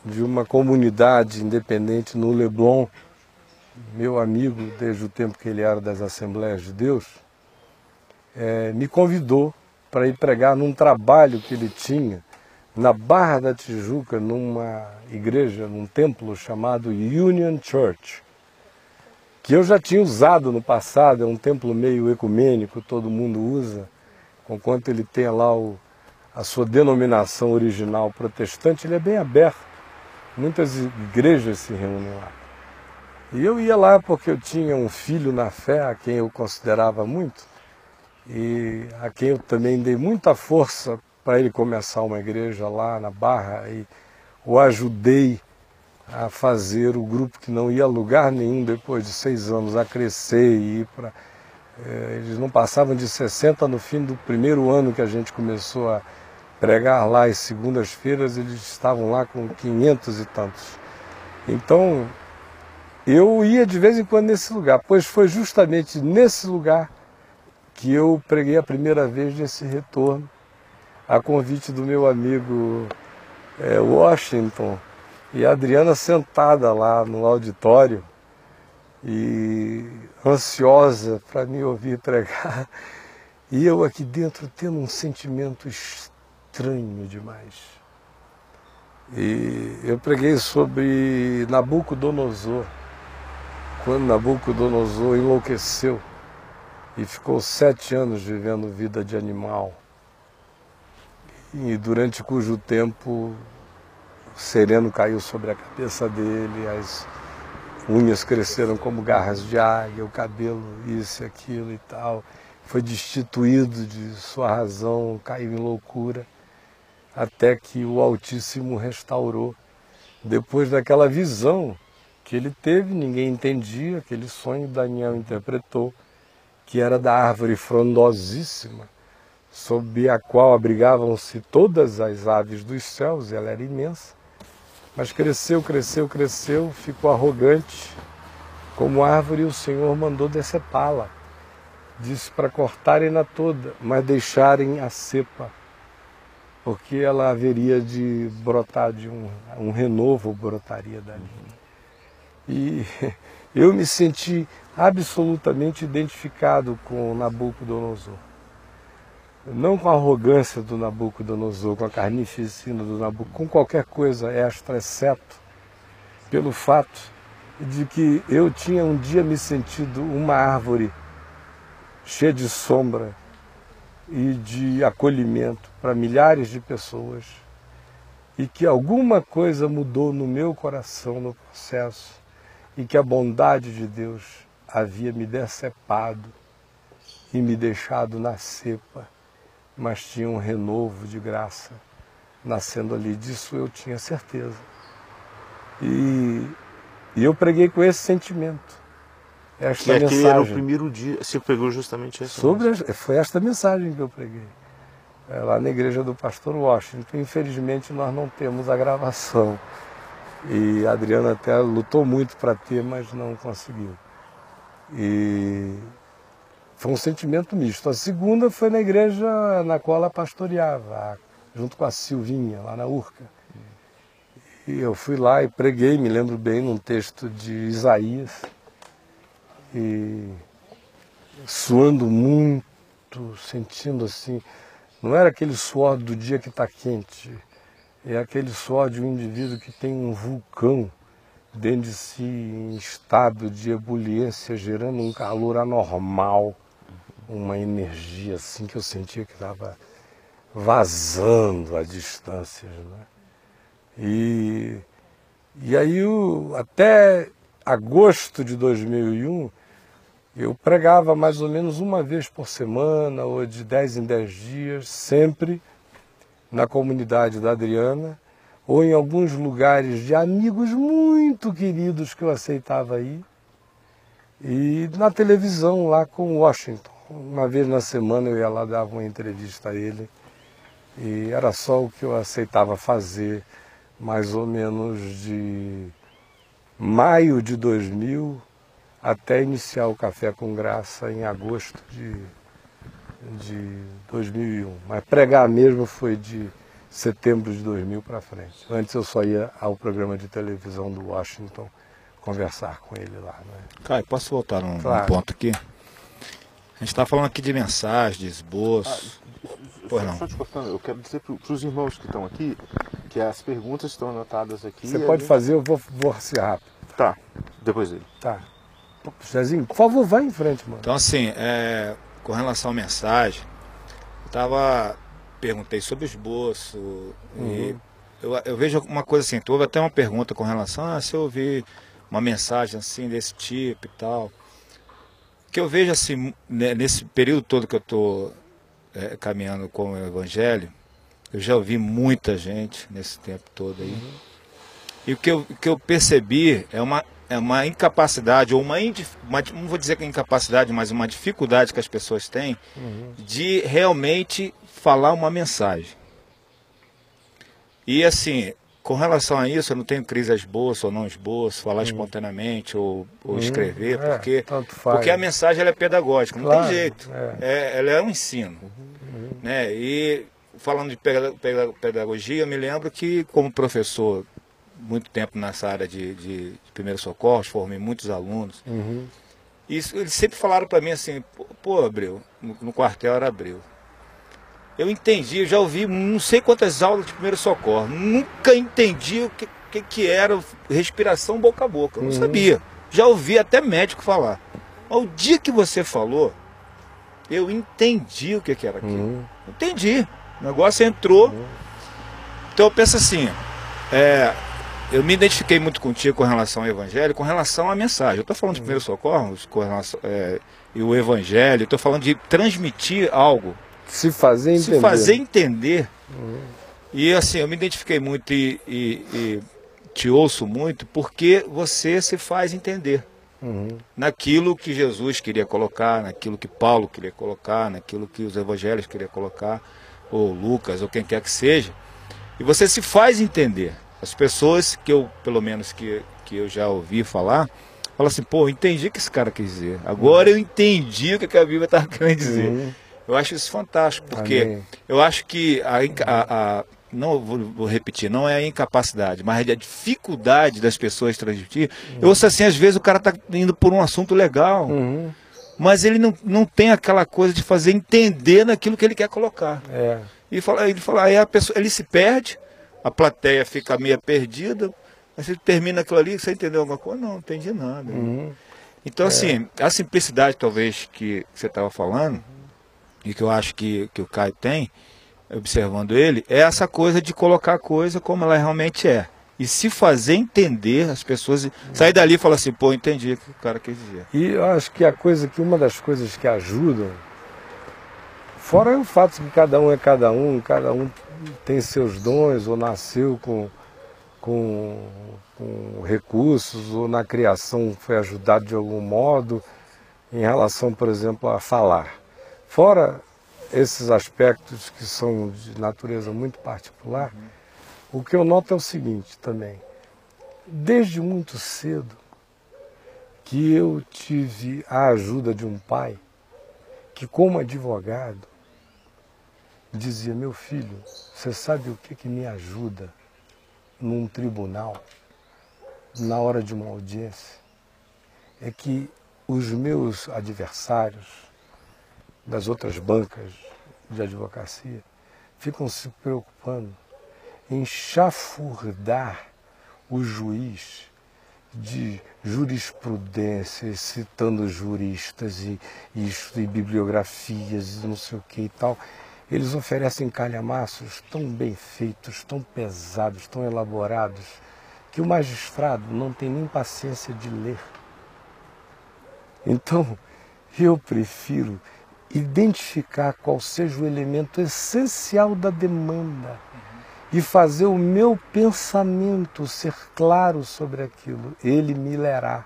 Speaker 1: de uma comunidade independente no Leblon, meu amigo desde o tempo que ele era das Assembleias de Deus, eh, me convidou para ir pregar num trabalho que ele tinha na Barra da Tijuca, numa igreja, num templo chamado Union Church, que eu já tinha usado no passado, é um templo meio ecumênico, todo mundo usa, conquanto ele tenha lá o, a sua denominação original protestante, ele é bem aberto. Muitas igrejas se reúnem lá. E eu ia lá porque eu tinha um filho na fé, a quem eu considerava muito, e a quem eu também dei muita força para ele começar uma igreja lá na Barra e o ajudei a fazer o grupo que não ia a lugar nenhum depois de seis anos a crescer e ir para. Eles não passavam de 60 no fim do primeiro ano que a gente começou a pregar lá às segundas-feiras, eles estavam lá com 500 e tantos. Então, eu ia de vez em quando nesse lugar, pois foi justamente nesse lugar que eu preguei a primeira vez nesse retorno, a convite do meu amigo eh, Washington e a Adriana sentada lá no auditório e ansiosa para me ouvir pregar. E eu aqui dentro tendo um sentimento estranho demais. E eu preguei sobre Nabucodonosor, quando Nabucodonosor enlouqueceu e ficou sete anos vivendo vida de animal, e durante cujo tempo o sereno caiu sobre a cabeça dele, as unhas cresceram como garras de águia, o cabelo isso e aquilo e tal, foi destituído de sua razão, caiu em loucura, até que o Altíssimo restaurou. Depois daquela visão que ele teve, ninguém entendia, aquele sonho Daniel interpretou, que era da árvore frondosíssima, sob a qual abrigavam-se todas as aves dos céus, ela era imensa. Mas cresceu, cresceu, cresceu, ficou arrogante, como árvore, e o Senhor mandou decepá-la. Disse para cortarem-na toda, mas deixarem a cepa, porque ela haveria de brotar de um, um renovo brotaria dali. E eu me senti absolutamente identificado com Nabucodonosor. Não com a arrogância do Nabucodonosor, com a carnificina do Nabucodonosor, com qualquer coisa extra, exceto pelo fato de que eu tinha um dia me sentido uma árvore cheia de sombra e de acolhimento para milhares de pessoas e que alguma coisa mudou no meu coração no processo e que a bondade de Deus havia me decepado e me deixado na cepa, mas tinha um renovo de graça nascendo ali. Disso eu tinha certeza. E, e eu preguei com esse sentimento. Esta
Speaker 2: que
Speaker 1: mensagem.
Speaker 2: era o primeiro dia, você pregou justamente essa
Speaker 1: Sobre a, foi esta mensagem que eu preguei. É, lá na igreja do pastor Washington. Infelizmente nós não temos a gravação. E a Adriana até lutou muito para ter, mas não conseguiu. E foi um sentimento misto. A segunda foi na igreja na qual ela pastoreava, junto com a Silvinha, lá na Urca. E eu fui lá e preguei, me lembro bem, num texto de Isaías. E suando muito, sentindo assim, não era aquele suor do dia que está quente, é aquele suor de um indivíduo que tem um vulcão dentro de si em estado de ebuliência, gerando um calor anormal, uma energia assim que eu sentia que estava vazando a distâncias. Né? E, e aí o, até agosto de 2001 eu pregava mais ou menos uma vez por semana ou de 10 em 10 dias, sempre na comunidade da Adriana ou em alguns lugares de amigos muito queridos que eu aceitava ir. E na televisão lá com Washington. Uma vez na semana eu ia lá dar uma entrevista a ele. E era só o que eu aceitava fazer, mais ou menos de maio de 2000 até iniciar o Café com Graça em agosto de, de 2001. Mas pregar mesmo foi de setembro de 2000 para frente. Antes eu só ia ao programa de televisão do Washington conversar com ele lá. Né?
Speaker 3: Caio, posso voltar num, claro. ponto aqui? A gente está falando aqui de mensagem, de esboço. Ah,
Speaker 2: pois não. Só te cortando, eu quero dizer para os irmãos que estão aqui que as perguntas estão anotadas aqui.
Speaker 1: Você pode gente... fazer, eu vou, vou ser rápido.
Speaker 2: Tá, depois dele.
Speaker 1: Tá. Zezinho, por favor, vai em frente, mano.
Speaker 3: Então, assim, é, com relação à mensagem, eu tava perguntei sobre o esboço. Uhum. E eu, eu, vejo uma coisa assim, houve até uma pergunta com relação a ah, se eu ouvir uma mensagem assim desse tipo e tal. que eu vejo assim, né, nesse período todo que eu estou é, caminhando com o Evangelho, eu já ouvi muita gente nesse tempo todo aí. Uhum. E o que eu, o que eu percebi é uma, é uma incapacidade, ou uma, uma, não vou dizer que é incapacidade, mas uma dificuldade que as pessoas têm uhum. de realmente falar uma mensagem. E assim, com relação a isso, eu não tenho crise a esboço ou não esboço, falar hum. espontaneamente ou, ou hum. escrever, é, porque, porque a mensagem ela é pedagógica, não claro, tem jeito. É. É, ela é um ensino. Uhum. Né? E falando de pedagogia, eu me lembro que como professor muito tempo nessa área de, de, de primeiro socorro, formei muitos alunos. Uhum. E isso, eles sempre falaram para mim assim, pô, Abreu, no, no quartel era Abreu eu entendi, eu já ouvi não sei quantas aulas de primeiro socorro, nunca entendi o que, que, que era respiração boca a boca, eu não uhum. sabia. Já ouvi até médico falar. Mas o dia que você falou, eu entendi o que, que era aquilo. Uhum. Entendi. O negócio entrou. Uhum. Então eu penso assim, é, eu me identifiquei muito contigo com relação ao evangelho, com relação à mensagem. Eu estou falando de uhum. primeiro socorro com relação, é, e o evangelho, estou falando de transmitir algo
Speaker 1: se fazer entender.
Speaker 3: Se fazer entender. Uhum. E assim, eu me identifiquei muito e, e, e, te ouço muito porque você se faz entender. Uhum. Naquilo que Jesus queria colocar, naquilo que Paulo queria colocar, naquilo que os evangelhos queriam colocar, ou Lucas, ou quem quer que seja. E você se faz entender. As pessoas que eu, pelo menos que, que eu já ouvi falar, falam assim, pô, entendi o que esse cara quis dizer. Agora eu entendi o que a Bíblia estava querendo dizer. Uhum. Eu acho isso fantástico, porque Amém. eu acho que a, a, a não vou, vou, repetir, não é a incapacidade, mas a dificuldade das pessoas transmitir. Uhum. Eu ouço assim, às vezes o cara está indo por um assunto legal, uhum. mas ele não, não tem aquela coisa de fazer entender naquilo que ele quer colocar. É. E fala, ele fala, aí a pessoa, ele se perde, a plateia fica meio perdida, mas ele termina aquilo ali, você entendeu alguma coisa? Não, não entendi nada. Uhum. Então, é. assim, a simplicidade talvez que você estava falando, e que eu acho que, que o Caio tem, observando ele, é essa coisa de colocar a coisa como ela realmente é. E se fazer entender as pessoas, sair dali e falar assim, pô, entendi o que o cara quer dizer.
Speaker 1: E eu acho que a coisa que uma das coisas que ajudam, fora o fato de que cada um é cada um, cada um tem seus dons ou nasceu com, com, com recursos ou na criação foi ajudado de algum modo em relação, por exemplo, a falar. Fora esses aspectos que são de natureza muito particular, o que eu noto é o seguinte também. Desde muito cedo que eu tive a ajuda de um pai que, como advogado, dizia: Meu filho, você sabe o que, que me ajuda num tribunal, na hora de uma audiência? É que os meus adversários, das outras bancas de advocacia ficam se preocupando em chafurdar o juiz de jurisprudência, citando juristas e, e, e bibliografias e não sei o que e tal. Eles oferecem calhamaços tão bem feitos, tão pesados, tão elaborados, que o magistrado não tem nem paciência de ler. Então, eu prefiro identificar qual seja o elemento essencial da demanda e fazer o meu pensamento ser claro sobre aquilo. Ele me lerá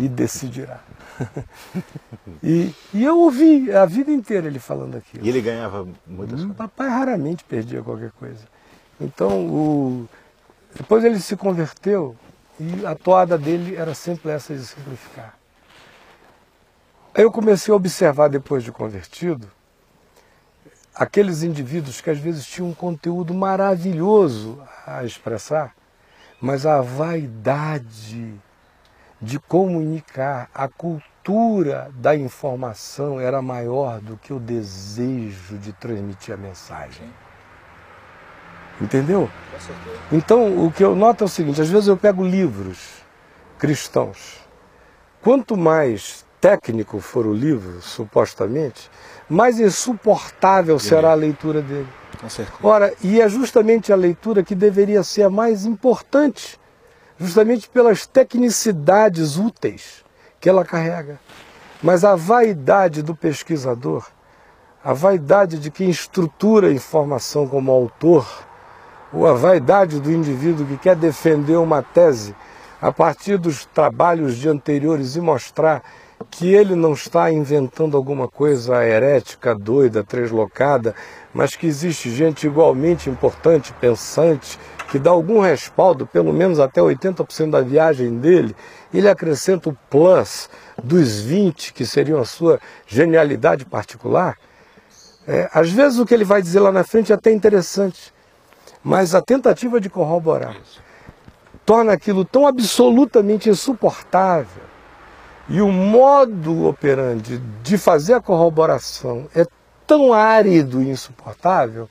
Speaker 1: e decidirá. e, e, eu ouvi a vida inteira ele falando aquilo.
Speaker 2: E ele ganhava muitas
Speaker 1: coisas? Papai raramente perdia qualquer coisa. Então, o... depois ele se converteu e a toada dele era sempre essa de simplificar. Aí eu comecei a observar, depois de convertido, aqueles indivíduos que às vezes tinham um conteúdo maravilhoso a expressar, mas a vaidade de comunicar, a cultura da informação era maior do que o desejo de transmitir a mensagem. Entendeu? Então, o que eu noto é o seguinte: às vezes eu pego livros cristãos. Quanto mais técnico for o livro, supostamente, mais insuportável será a leitura dele.
Speaker 3: Com certeza.
Speaker 1: Ora, e é justamente a leitura que deveria ser a mais importante, justamente pelas tecnicidades úteis que ela carrega. Mas a vaidade do pesquisador, a vaidade de quem estrutura a informação como autor, ou a vaidade do indivíduo que quer defender uma tese a partir dos trabalhos de anteriores e mostrar que ele não está inventando alguma coisa herética, doida, translocada, mas que existe gente igualmente importante, pensante, que dá algum respaldo, pelo menos até 80% da viagem dele, ele acrescenta o plus dos 20, que seriam a sua genialidade particular. É, às vezes o que ele vai dizer lá na frente é até interessante, mas a tentativa de corroborar torna aquilo tão absolutamente insuportável e o modo operante de fazer a corroboração é tão árido e insuportável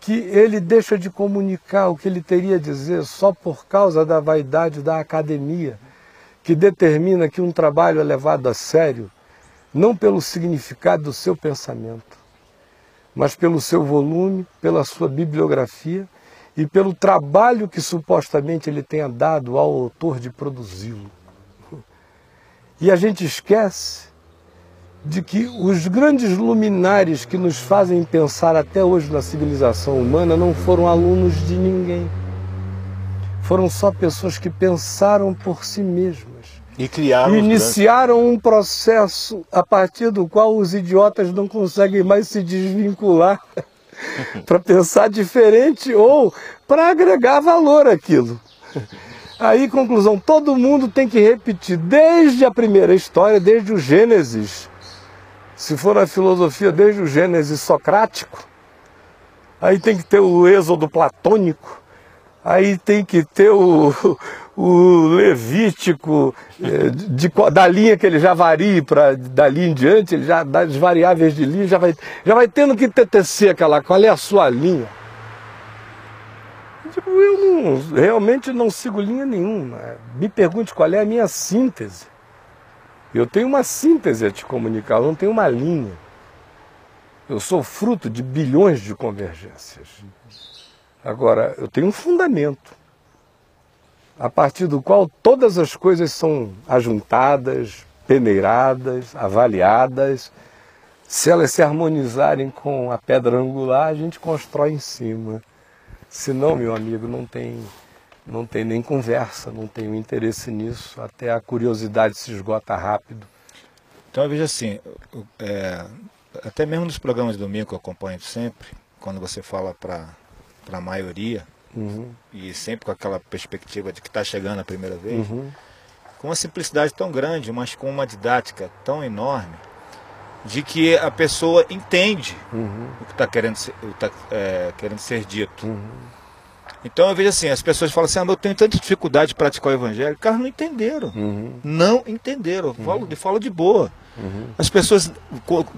Speaker 1: que ele deixa de comunicar o que ele teria a dizer só por causa da vaidade da academia, que determina que um trabalho é levado a sério não pelo significado do seu pensamento, mas pelo seu volume, pela sua bibliografia e pelo trabalho que supostamente ele tenha dado ao autor de produzi-lo. E a gente esquece de que os grandes luminares que nos fazem pensar até hoje na civilização humana não foram alunos de ninguém. Foram só pessoas que pensaram por si mesmas.
Speaker 2: E criaram.
Speaker 1: iniciaram um processo a partir do qual os idiotas não conseguem mais se desvincular para pensar diferente ou para agregar valor àquilo. Aí, conclusão, todo mundo tem que repetir desde a primeira história, desde o Gênesis. Se for na filosofia, desde o Gênesis socrático. Aí tem que ter o êxodo platônico. Aí tem que ter o, o levítico, eh, de, da linha que ele já varia para dali em diante, ele já das variáveis de linha, já vai, já vai tendo que tecer aquela, qual é a sua linha. Tipo, eu não, realmente não sigo linha nenhuma. Me pergunte qual é a minha síntese. Eu tenho uma síntese a te comunicar, eu não tenho uma linha. Eu sou fruto de bilhões de convergências. Agora, eu tenho um fundamento, a partir do qual todas as coisas são ajuntadas, peneiradas, avaliadas. Se elas se harmonizarem com a pedra angular, a gente constrói em cima. Senão, meu amigo, não tem, não tem nem conversa, não tem interesse nisso, até a curiosidade se esgota rápido.
Speaker 3: Então, veja assim, é, até mesmo nos programas de domingo que eu acompanho sempre, quando você fala para a maioria, uhum. e sempre com aquela perspectiva de que está chegando a primeira vez, uhum. com uma simplicidade tão grande, mas com uma didática tão enorme, de que a pessoa entende uhum. o que está querendo, ser, tá, é, querendo ser dito. Uhum. Então eu vejo assim, as pessoas falam assim, ah, eu tenho tanta dificuldade de praticar o evangelho. Cara, não entenderam. Uhum. Não entenderam. Falo, de falo de boa. Uhum. As pessoas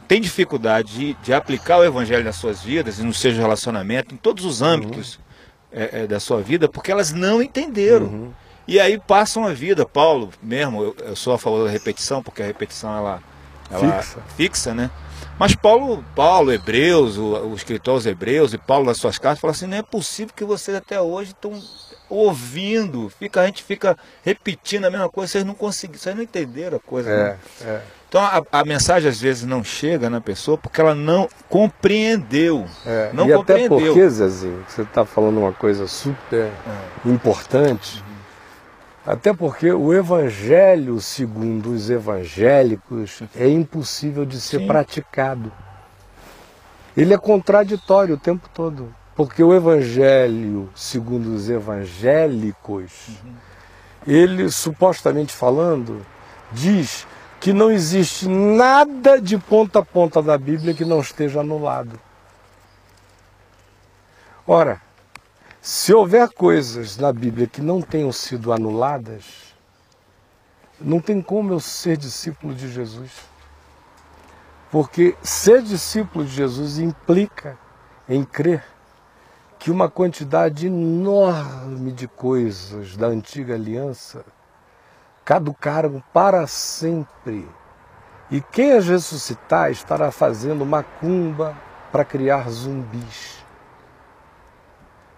Speaker 3: têm dificuldade de, de, aplicar o evangelho nas suas vidas e no seu relacionamento, em todos os âmbitos uhum. é, é, da sua vida, porque elas não entenderam. Uhum. E aí passam a vida, Paulo mesmo, eu, eu, sou a favor da repetição, porque a repetição ela, ela fixa. fixa, né? Mas Paulo, Paulo, Hebreus, o, o escritor aos Hebreus e Paulo nas suas cartas, fala assim, não é possível que vocês até hoje estão ouvindo, fica, a gente fica repetindo a mesma coisa, vocês não conseguiram, vocês não entenderam a coisa. É, é. Então a, a, mensagem às vezes não chega na pessoa porque ela não compreendeu. É, não
Speaker 1: e compreendeu. até porque, Zezinho, você está falando uma coisa super é. importante. Até porque o evangelho, segundo os evangélicos, é impossível de ser Sim. praticado. Ele é contraditório o tempo todo. Porque o evangelho, segundo os evangélicos, uhum. ele, supostamente falando, diz que não existe nada de ponta a ponta da Bíblia que não esteja anulado. Ora, se houver coisas na Bíblia que não tenham sido anuladas, não tem como eu ser discípulo de Jesus. Porque ser discípulo de Jesus implica em crer que uma quantidade enorme de coisas da antiga aliança caducaram para sempre. E quem as ressuscitar estará fazendo macumba para criar zumbis.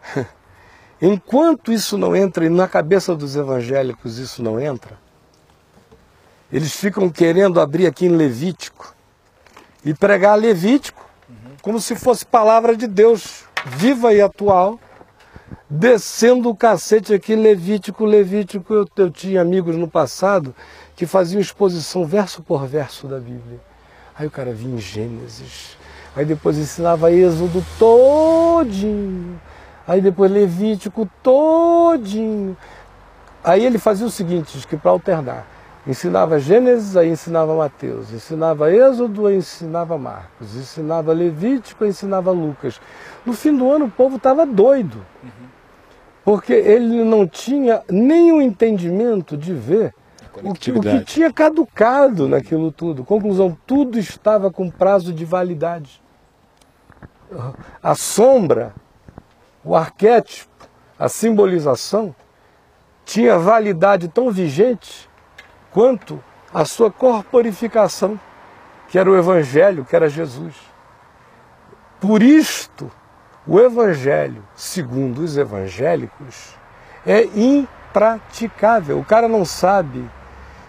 Speaker 1: Enquanto isso não entra, e na cabeça dos evangélicos isso não entra, eles ficam querendo abrir aqui em Levítico e pregar Levítico como se fosse palavra de Deus viva e atual descendo o cacete aqui, Levítico, Levítico. Eu, eu tinha amigos no passado que faziam exposição verso por verso da Bíblia. Aí o cara vinha em Gênesis, aí depois ensinava Êxodo todinho, aí depois Levítico todinho. Aí ele fazia o seguinte, que para alternar, ensinava Gênesis, aí ensinava Mateus, ensinava Êxodo, aí ensinava Marcos, ensinava Levítico, aí ensinava Lucas. No fim do ano o povo estava doido. Porque ele não tinha nenhum entendimento de ver o que, o que, tinha caducado naquilo tudo. Conclusão, tudo estava com prazo de validade. A sombra, o arquétipo, a simbolização tinha validade tão vigente quanto a sua corporificação, que era o Evangelho, que era Jesus. Por isto, o evangelho, segundo os evangélicos, é impraticável. O cara não sabe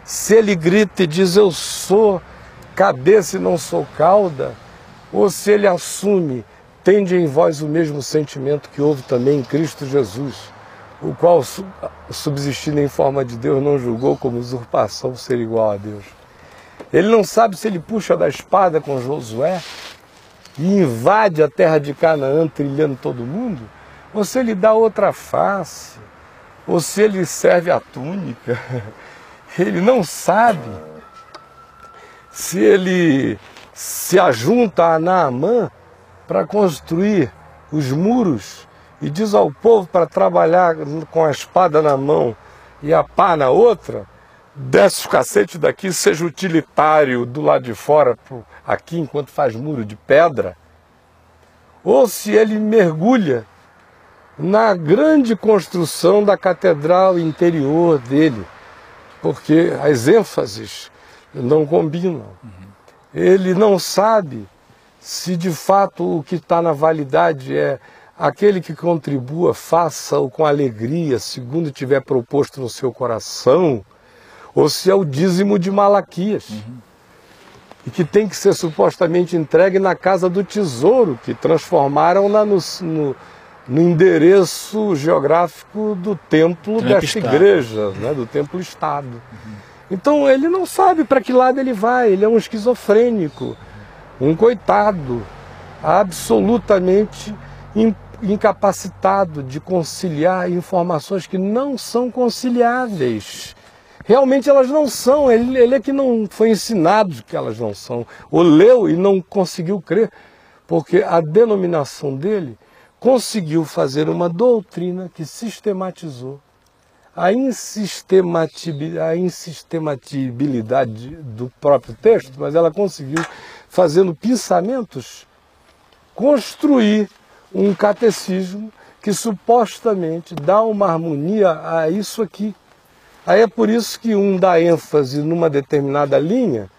Speaker 1: se ele grita e diz eu sou cabeça e não sou cauda, ou se ele assume, tende em vós o mesmo sentimento que houve também em Cristo Jesus, o qual, subsistindo em forma de Deus, não julgou como usurpação ser igual a Deus. Ele não sabe se ele puxa da espada com Josué, e invade a terra de Canaã trilhando todo mundo, ou se ele dá outra face, ou se ele serve a túnica. Ele não sabe se ele se ajunta a Naamã para construir os muros e diz ao povo para trabalhar com a espada na mão e a pá na outra, desce o cacete daqui, seja utilitário do lado de fora, aqui enquanto faz muro de pedra, ou se ele mergulha na grande construção da catedral interior dele, porque as ênfases não combinam. Uhum. Ele não sabe se de fato o que está na validade é aquele que contribua, faça-o com alegria, segundo tiver proposto no seu coração, ou se é o dízimo de Malaquias. Uhum. E que tem que ser supostamente entregue na casa do tesouro, que transformaram-na no, no, no, endereço geográfico do templo desta Estado. igreja, né, do templo Estado. Uhum. Então ele não sabe para que lado ele vai, ele é um esquizofrênico, um coitado, absolutamente incapacitado de conciliar informações que não são conciliáveis. Realmente elas não são, ele, ele é que não foi ensinado que elas não são, ou leu e não conseguiu crer, porque a denominação dele conseguiu fazer uma doutrina que sistematizou a insistematibilidade do próprio texto, mas ela conseguiu, fazendo pensamentos, construir um catecismo que supostamente dá uma harmonia a isso aqui. Aí é por isso que um dá ênfase numa determinada linha,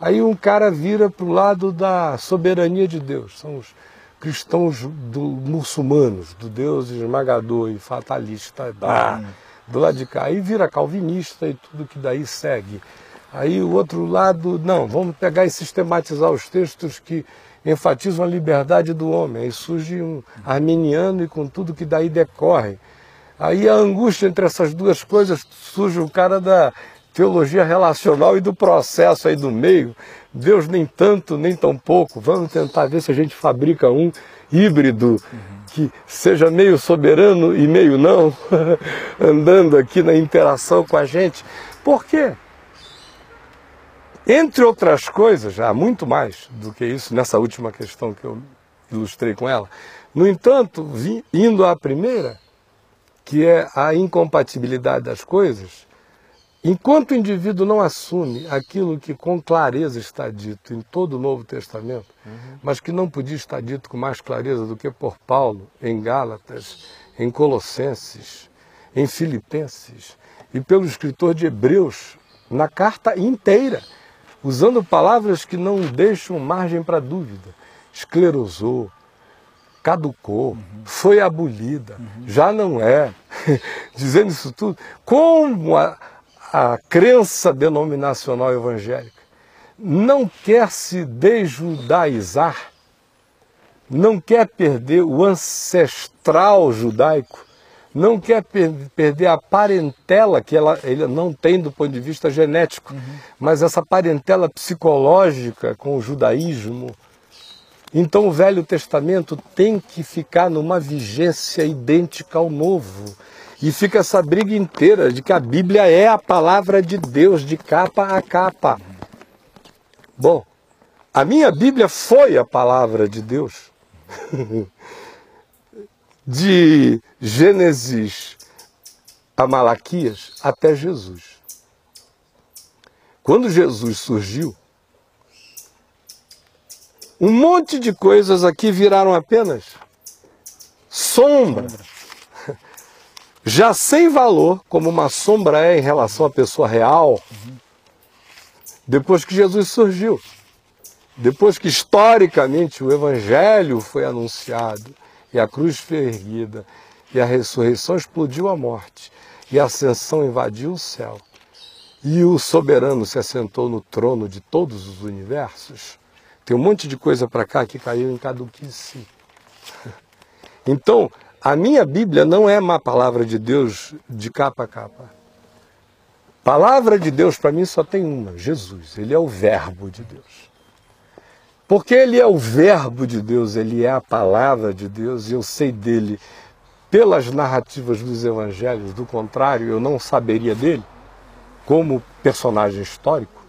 Speaker 1: aí um cara vira para o lado da soberania de Deus. São os cristãos do, muçulmanos, do Deus esmagador e fatalista. Ah, do lado de cá. Aí vira calvinista e tudo que daí segue. Aí o outro lado, não, vamos pegar e sistematizar os textos que enfatizam a liberdade do homem. Aí surge um arminiano e com tudo que daí decorre. Aí a angústia entre essas duas coisas surge o cara da teologia relacional e do processo aí do meio. Deus nem tanto, nem tão pouco. Vamos tentar ver se a gente fabrica um híbrido que seja meio soberano e meio não, andando aqui na interação com a gente. Por quê? Entre outras coisas, há muito mais do que isso nessa última questão que eu ilustrei com ela. No entanto, indo à primeira, que é a incompatibilidade das coisas, enquanto o indivíduo não assume aquilo que com clareza está dito em todo o Novo Testamento, uhum. mas que não podia estar dito com mais clareza do que por Paulo em Gálatas, em Colossenses, em Filipenses e pelo escritor de Hebreus, na carta inteira usando palavras que não deixam margem para dúvida. Esclerosou, caducou, uhum. foi abolida, uhum. já não é. Dizendo isso tudo, como a, a crença denominacional evangélica não quer se desjudaizar, não quer perder o ancestral judaico, não quer per perder a parentela que ela, ele não tem do ponto de vista genético, uhum. mas essa parentela psicológica com o judaísmo. Então o Velho Testamento tem que ficar numa vigência idêntica ao Novo. E fica essa briga inteira de que a Bíblia é a palavra de Deus de capa a capa. Bom, a minha Bíblia foi a palavra de Deus. de Gênesis a Malaquias até Jesus. Quando Jesus surgiu, um monte de coisas aqui viraram apenas sombra. Já sem valor, como uma sombra é em relação à pessoa real, depois que Jesus surgiu. Depois que historicamente o Evangelho foi anunciado e a cruz foi erguida, e a ressurreição explodiu a morte, e a ascensão invadiu o céu, e o soberano se assentou no trono de todos os universos, tem um monte de coisa para cá que caiu em caduquice. Então, a minha Bíblia não é uma palavra de Deus de capa a capa. Palavra de Deus para mim só tem uma, Jesus. Ele é o Verbo de Deus. Porque ele é o Verbo de Deus, ele é a palavra de Deus, e eu sei dele. Pelas narrativas dos evangelhos, do contrário, eu não saberia dele como personagem histórico,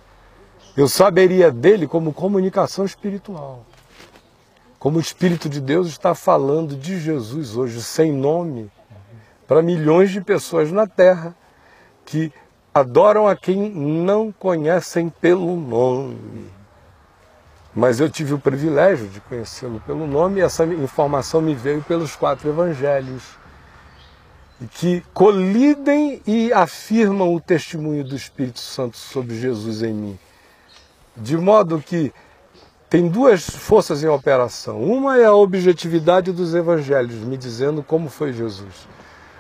Speaker 1: eu saberia dele como comunicação espiritual. Como o Espírito de Deus está falando de Jesus hoje, sem nome, para milhões de pessoas na Terra que adoram a quem não conhecem pelo nome mas eu tive o privilégio de conhecê-lo pelo nome e essa informação me veio pelos quatro evangelhos, que colidem e afirmam o testemunho do Espírito Santo sobre Jesus em mim. De modo que tem duas forças em operação. Uma é a objetividade dos evangelhos, me dizendo como foi Jesus.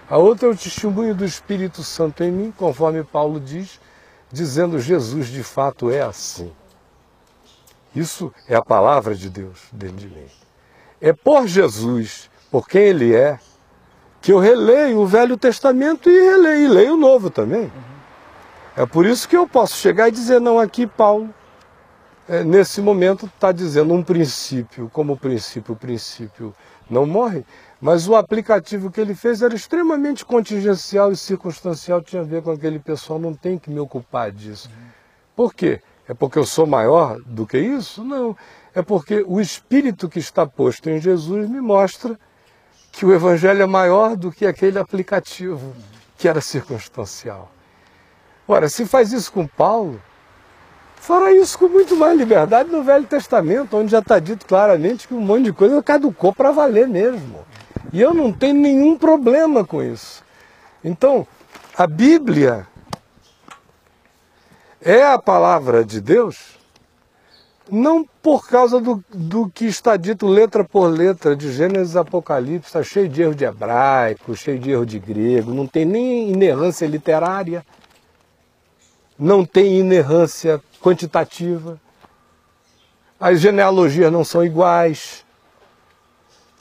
Speaker 1: A outra é o testemunho do Espírito Santo em mim, conforme Paulo diz, dizendo Jesus de fato é assim. Isso é a palavra de Deus dentro de mim. É por Jesus, por quem Ele é, que eu releio o Velho Testamento e releio, e leio o Novo também. É por isso que eu posso chegar e dizer, não, aqui Paulo, é, nesse momento, está dizendo um princípio, como princípio, o princípio não morre, mas o aplicativo que ele fez era extremamente contingencial e circunstancial, tinha a ver com aquele pessoal, não tem que me ocupar disso. Por quê? É porque eu sou maior do que isso? Não. É porque o espírito que está posto em Jesus me mostra que o evangelho é maior do que aquele aplicativo que era circunstancial. Ora, se faz isso com Paulo, fará isso com muito mais liberdade no Velho Testamento, onde já está dito claramente que um monte de coisa caducou para valer mesmo. E eu não tenho nenhum problema com isso. Então, a Bíblia é a palavra de Deus, não por causa do, do que está dito letra por letra de Gênesis Apocalipse, está cheio de erro de hebraico, cheio de erro de grego, não tem nem inerrância literária, não tem inerrância quantitativa, as genealogias não são iguais,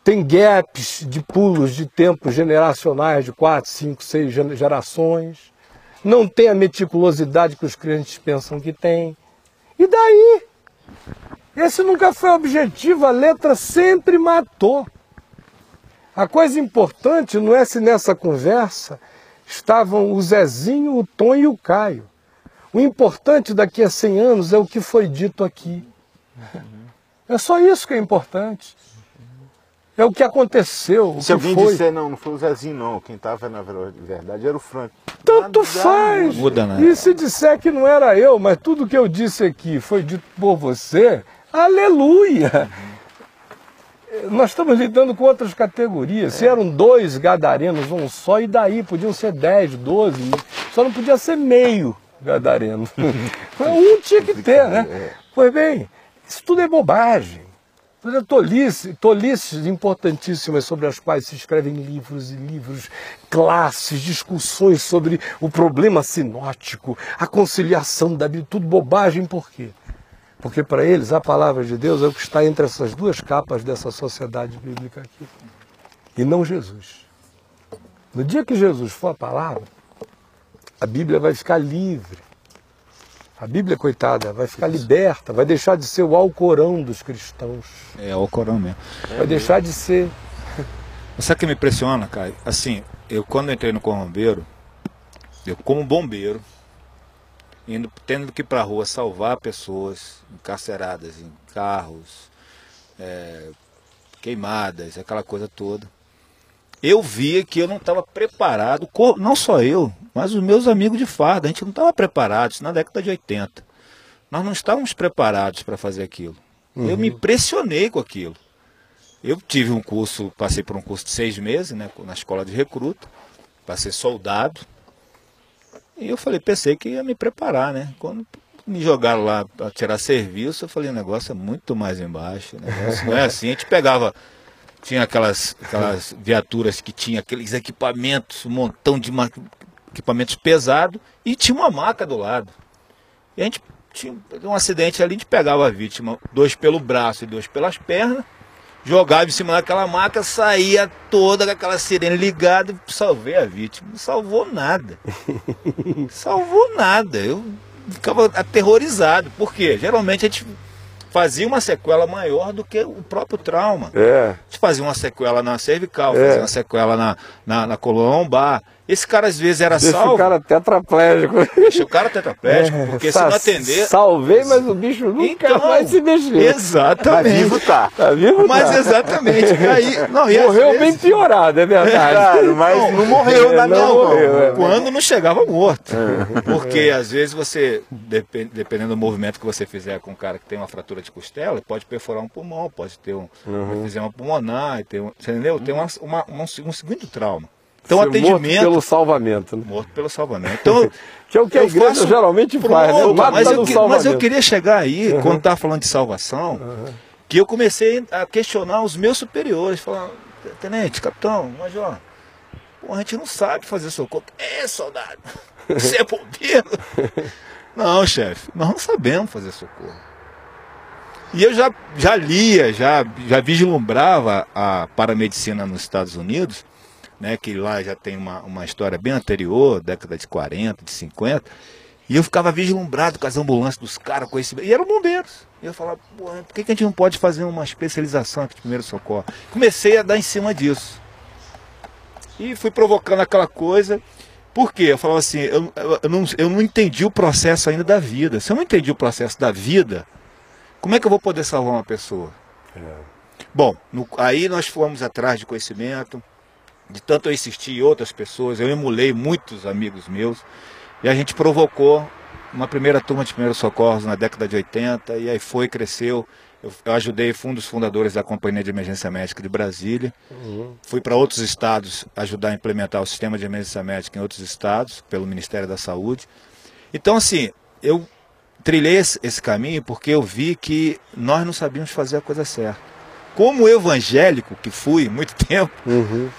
Speaker 1: tem gaps de pulos de tempo generacionais de quatro, cinco, seis gerações não tem a meticulosidade que os crentes pensam que tem. E daí? Esse nunca foi o objetivo, a letra sempre matou. A coisa importante não é se nessa conversa estavam o Zezinho, o Tom e o Caio. O importante daqui a 100 anos é o que foi dito aqui. É só isso que é importante. É o que aconteceu.
Speaker 2: se
Speaker 1: alguém
Speaker 2: foi. disser, não, não foi o Zezinho, não. Quem estava, na verdade, era o Frank.
Speaker 1: Tanto faz. Muda, né? E se disser que não era eu, mas tudo que eu disse aqui foi dito por você, aleluia! Nós estamos lidando com outras categorias. Se eram dois gadarenos, um só, e daí? Podiam ser dez, doze. Só não podia ser meio gadareno. um tinha que ter, né? É. Pois bem, isso tudo é bobagem. É tolice, tolices importantíssimas sobre as quais se escrevem livros e livros, classes, discussões sobre o problema sinótico, a conciliação da Bíblia, tudo bobagem, por quê? Porque para eles a palavra de Deus é o que está entre essas duas capas dessa sociedade bíblica aqui. E não Jesus. No dia que Jesus for a palavra, a Bíblia vai ficar livre a Bíblia, coitada, vai ficar liberta, vai deixar de ser o Alcorão dos cristãos.
Speaker 3: É, o Alcorão mesmo.
Speaker 1: Vai deixar de ser.
Speaker 3: Sabe o que me impressiona, cara? Assim, eu quando entrei no Corrombeiro, eu como bombeiro, indo, tendo que ir para a rua salvar pessoas encarceradas em carros, é, queimadas, aquela coisa toda. Eu via que eu não estava preparado, não só eu, mas os meus amigos de farda, a gente não estava preparado, isso na década de 80. Nós não estávamos preparados para fazer aquilo. Uhum. Eu me impressionei com aquilo. Eu tive um curso, passei por um curso de seis meses, né, na escola de recruta, para ser soldado. E eu falei, pensei que ia me preparar, né? Quando me jogaram lá para tirar serviço, eu falei, o negócio é muito mais embaixo. não é assim. A gente pegava tinha aquelas, aquelas viaturas que tinha aqueles equipamentos, um montão de equipamentos pesados, e tinha uma maca do lado. E a gente tinha um acidente ali, a gente pegava a vítima, dois pelo braço e dois pelas pernas, jogava em cima daquela maca, saía toda com aquela sirene ligada e salvei a vítima. Não salvou nada. salvou nada. Eu ficava aterrorizado. Por quê? Geralmente a gente fazia uma sequela maior do que o próprio trauma.
Speaker 1: É.
Speaker 3: Fazia uma sequela na cervical, é. fazia uma sequela na, na, na coluna lombar, esse cara às vezes era
Speaker 1: Deixa
Speaker 3: salvo.
Speaker 1: o cara tetraplégico.
Speaker 3: Deixa o cara tetraplégico, é, porque se não atender.
Speaker 1: Salvei, mas o bicho nunca então, mais se mexeu.
Speaker 3: Exatamente.
Speaker 2: Mas vivo tá.
Speaker 1: tá vivo
Speaker 3: mas tá. exatamente. Aí, não,
Speaker 1: morreu vezes... bem piorado, é verdade. É,
Speaker 2: claro, mas não, não morreu é, na não morreu,
Speaker 3: é. Quando não chegava morto. É. Porque às vezes você, dependendo do movimento que você fizer com um cara que tem uma fratura de costela, pode perfurar um pulmão, pode ter um, uhum. um pulmonar, ter um, entendeu? Tem uma, uma, um, um segundo trauma. Então, Ser atendimento. Morto
Speaker 1: pelo salvamento. Né?
Speaker 3: Morto pelo salvamento. Então,
Speaker 1: que é o que a igreja faço... geralmente faz, né?
Speaker 3: mas, eu, mas eu queria chegar aí, uhum. quando estava falando de salvação, uhum. que eu comecei a questionar os meus superiores. Falar, tenente, capitão, major, pô, a gente não sabe fazer socorro. É, soldado, você é bombeiro? não, chefe, nós não sabemos fazer socorro. E eu já, já lia, já, já vislumbrava a paramedicina nos Estados Unidos, né, que lá já tem uma, uma história bem anterior, década de 40, de 50, e eu ficava vislumbrado com as ambulâncias dos caras, com esse... e eram bombeiros. E eu falava, por que, que a gente não pode fazer uma especialização aqui de primeiro socorro? Comecei a dar em cima disso. E fui provocando aquela coisa. Por quê? Eu falava assim, eu, eu, não, eu não entendi o processo ainda da vida. Se eu não entendi o processo da vida, como é que eu vou poder salvar uma pessoa? É. Bom, no, aí nós fomos atrás de conhecimento, de tanto eu insistir em outras pessoas, eu emulei muitos amigos meus, e a gente provocou uma primeira turma de primeiros socorros na década de 80, e aí foi, cresceu. Eu, eu ajudei, fui um dos fundadores da Companhia de Emergência Médica de Brasília. Uhum. Fui para outros estados ajudar a implementar o sistema de emergência médica em outros estados, pelo Ministério da Saúde. Então, assim, eu trilhei esse, esse caminho porque eu vi que nós não sabíamos fazer a coisa certa. Como evangélico que fui muito tempo, uhum.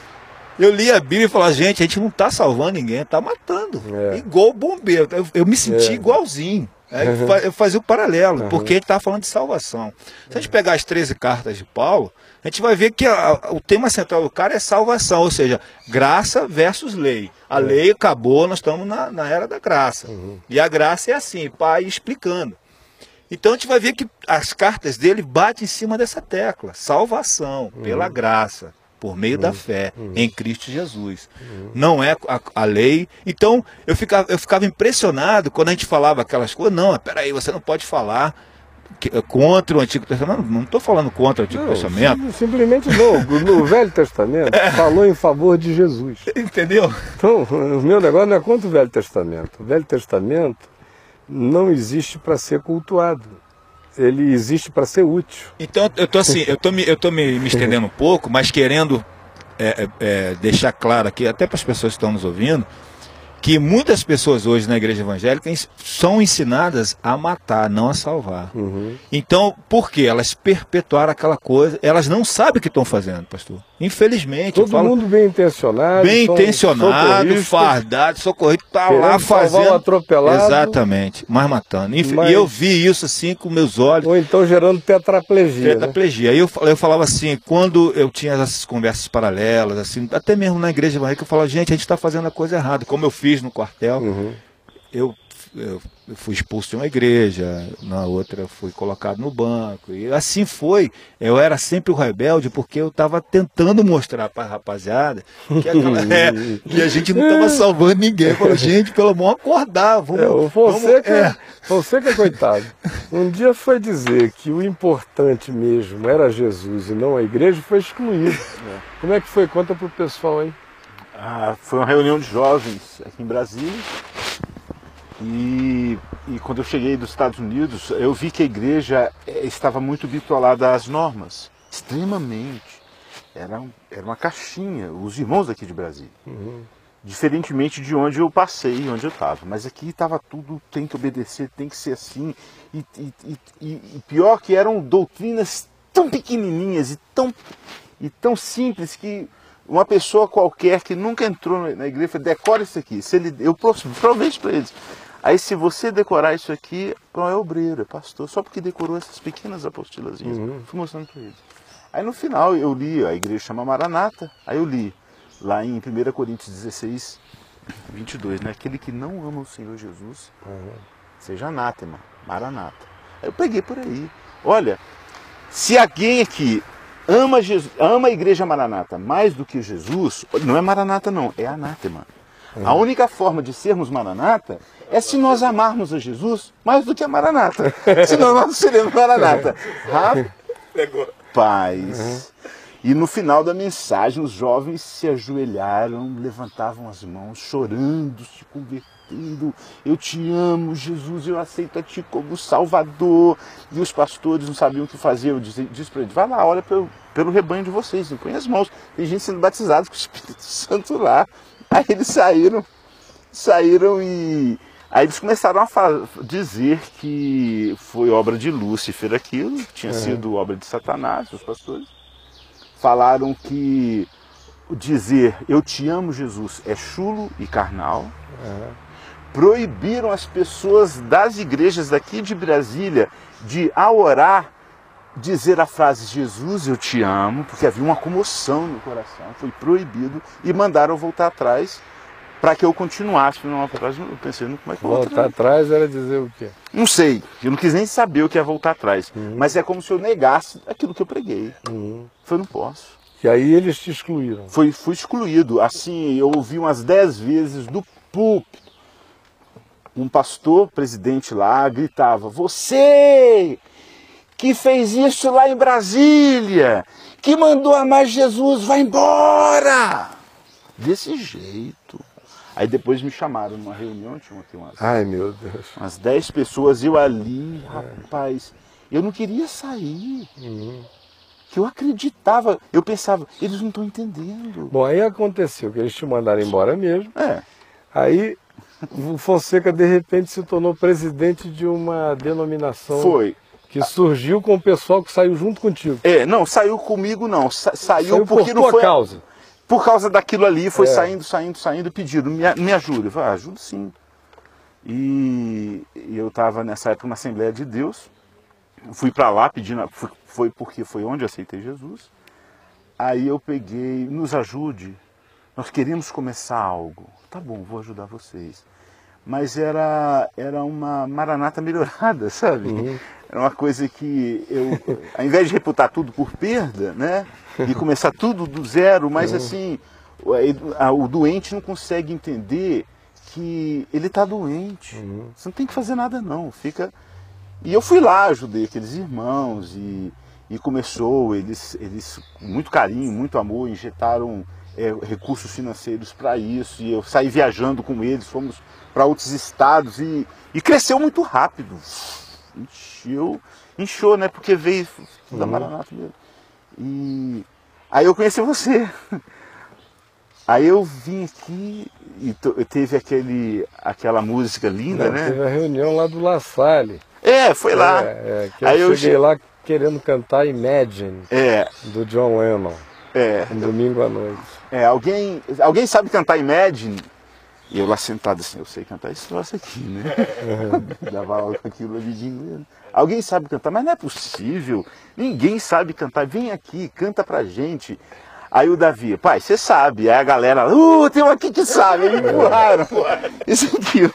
Speaker 3: Eu li a Bíblia e falava, gente, a gente não está salvando ninguém, está matando. É. Igual bombeiro. Eu, eu me senti é. igualzinho. É, uhum. Eu fazia o paralelo, uhum. porque ele está falando de salvação. Se a gente pegar as 13 cartas de Paulo, a gente vai ver que a, o tema central do cara é salvação, ou seja, graça versus lei. A é. lei acabou, nós estamos na, na era da graça. Uhum. E a graça é assim, pai explicando. Então a gente vai ver que as cartas dele batem em cima dessa tecla: salvação pela uhum. graça por meio uhum. da fé uhum. em Cristo Jesus. Uhum. Não é a, a, lei. Então eu ficava, eu ficava impressionado quando a gente falava aquelas coisas. Não, peraí, você não pode falar que, eh, contra o Antigo Testamento. Não estou falando contra o Antigo não, Testamento.
Speaker 1: Simplesmente não. No Velho Testamento é. falou em favor de Jesus.
Speaker 3: Entendeu?
Speaker 1: Então, o meu negócio não é contra o Velho Testamento. O Velho Testamento não existe para ser cultuado ele existe para ser útil.
Speaker 3: Então eu tô assim, eu tô me, eu tô me, me estendendo um pouco, mas querendo é, é, é deixar claro aqui, até para as pessoas que estão nos ouvindo, que muitas pessoas hoje na igreja evangélica são ensinadas a matar, não a salvar. Uhum. Então, por quê? Elas perpetuaram aquela coisa, elas não sabem o que estão fazendo, pastor. Infelizmente.
Speaker 1: Todo falo, mundo bem intencionado.
Speaker 3: Bem intencionado, fardado, socorrido, tá lá fazendo.
Speaker 1: atropelado.
Speaker 3: Exatamente, mas matando. E mas... eu vi isso assim com meus olhos.
Speaker 1: Ou então gerando tetraplegia.
Speaker 3: Né? Tetraplegia. Né? Eu, eu falava assim, quando eu tinha essas conversas paralelas, assim, até mesmo na igreja evangélica, eu falava, gente, a gente está fazendo a coisa errada. Como eu fiz no quartel, uhum. eu eu fui expulso de uma igreja, na outra fui colocado no banco. E assim foi. Eu era sempre o rebelde porque eu estava tentando mostrar para a rapaziada que, aquela, é, que, a gente não estava salvando ninguém. Falou, gente, pelo amor acordar. Vamos, é,
Speaker 1: você, vamos, que, é. você que é coitado. Um dia foi dizer que o importante mesmo era Jesus e não a igreja, foi excluído. É. Como é que foi? Conta para o pessoal aí.
Speaker 2: Ah, foi uma reunião de jovens aqui em Brasília e, e, quando eu cheguei dos Estados Unidos, eu vi que a igreja eh, estava muito bitolada às normas, extremamente. Era, era uma caixinha, os irmãos aqui de Brasília. Uhum. Diferentemente de onde eu passei, onde eu estava. Mas aqui estava tudo, tem que obedecer, tem que ser assim. E, e, e, pior que eram doutrinas tão pequenininhas e tão, e tão simples que uma pessoa qualquer que nunca entrou na igreja, decora isso aqui. Se ele, eu provei isso para eles. Aí se você decorar isso aqui, não é obreiro, é pastor, só porque decorou essas pequenas apostilazinhas. Uhum. Fui mostrando para eles. Aí no final eu li, a igreja chama Maranata, aí eu li lá em 1 Coríntios 16, 22, né? Aquele que não ama o Senhor Jesus, uhum. seja anátema, Maranata. Aí eu peguei por aí. Olha, se alguém aqui ama, Jesus, ama a igreja Maranata mais do que Jesus, não é Maranata não, é anátema. Uhum. A única forma de sermos Maranata é se nós amarmos a Jesus mais do que a Maranata. Senão nós não seremos Maranata. Rapaz. Uhum. E no final da mensagem, os jovens se ajoelharam, levantavam as mãos, chorando, se convertendo. Eu te amo, Jesus, eu aceito a ti como Salvador. E os pastores não sabiam o que fazer. Eu disse, disse para eles: vai lá, olha pelo, pelo rebanho de vocês, põe as mãos. Tem gente sendo batizada com o Espírito Santo lá. Aí eles saíram, saíram e. Aí eles começaram a dizer que foi obra de Lúcifer aquilo, tinha uhum. sido obra de Satanás, os pastores falaram que dizer eu te amo, Jesus, é chulo e carnal. Uhum. Proibiram as pessoas das igrejas daqui de Brasília de, ao orar, dizer a frase Jesus, eu te amo, porque havia uma comoção no coração, foi proibido e mandaram voltar atrás para que eu continuasse. Não, atrás, eu pensei, como é que eu
Speaker 1: Voltar atrás era dizer o quê?
Speaker 2: Não sei, eu não quis nem saber o que é voltar atrás, uhum. mas é como se eu negasse aquilo que eu preguei. Uhum. Foi, não posso.
Speaker 1: E aí eles te excluíram?
Speaker 2: Foi, fui excluído. Assim, eu ouvi umas dez vezes do púlpito. Um pastor, presidente lá, gritava: Você que fez isso lá em Brasília, que mandou amar Jesus, vai embora! Desse jeito. Aí depois me chamaram numa reunião, tinha umas.
Speaker 1: Ai meu Deus.
Speaker 2: Umas dez pessoas, eu ali, é. rapaz. Eu não queria sair. Uhum que eu acreditava, eu pensava, eles não estão entendendo.
Speaker 1: Bom, aí aconteceu que eles te mandaram embora mesmo. É. Aí o Fonseca de repente se tornou presidente de uma denominação.
Speaker 2: Foi.
Speaker 1: Que surgiu com o pessoal que saiu junto contigo.
Speaker 2: É, não, saiu comigo não. Sa saiu,
Speaker 1: saiu
Speaker 2: porque
Speaker 1: por
Speaker 2: não foi.
Speaker 1: causa.
Speaker 2: Por causa daquilo ali, foi é. saindo, saindo, saindo, pedindo, me, me ajuda. Eu falei, ah, ajuda sim. E, e eu estava nessa época na Assembleia de Deus fui para lá pedindo, foi porque foi onde aceitei Jesus. Aí eu peguei, nos ajude, nós queríamos começar algo. Tá bom, vou ajudar vocês. Mas era, era uma maranata melhorada, sabe? Uhum. Era uma coisa que eu, ao invés de reputar tudo por perda, né? E começar tudo do zero, mas uhum. assim, o, o doente não consegue entender que ele está doente. Uhum. Você não tem que fazer nada não, fica e eu fui lá, ajudei aqueles irmãos e, e começou, eles, eles com muito carinho, muito amor, injetaram é, recursos financeiros para isso e eu saí viajando com eles, fomos para outros estados e, e cresceu muito rápido. Encheu, inchou, né? Porque veio da uhum. Maranata mesmo. E aí eu conheci você. Aí eu vim aqui e teve aquele, aquela música linda,
Speaker 1: Não,
Speaker 2: né?
Speaker 1: Teve a reunião lá do La Salle.
Speaker 2: É, foi lá.
Speaker 1: É, é, que eu Aí cheguei eu lá querendo cantar Imagine,
Speaker 2: é.
Speaker 1: do John Lennon. É. Um domingo à noite.
Speaker 2: É, alguém, alguém sabe cantar Imagine? E eu lá sentado assim, eu sei cantar esse troço aqui, né? Dava aula com aquilo ali de inglês. Alguém sabe cantar, mas não é possível. Ninguém sabe cantar. Vem aqui, canta pra gente. Aí o Davi, pai, você sabe. Aí a galera, uh, tem um aqui que sabe. Eles empurraram. Isso aqui,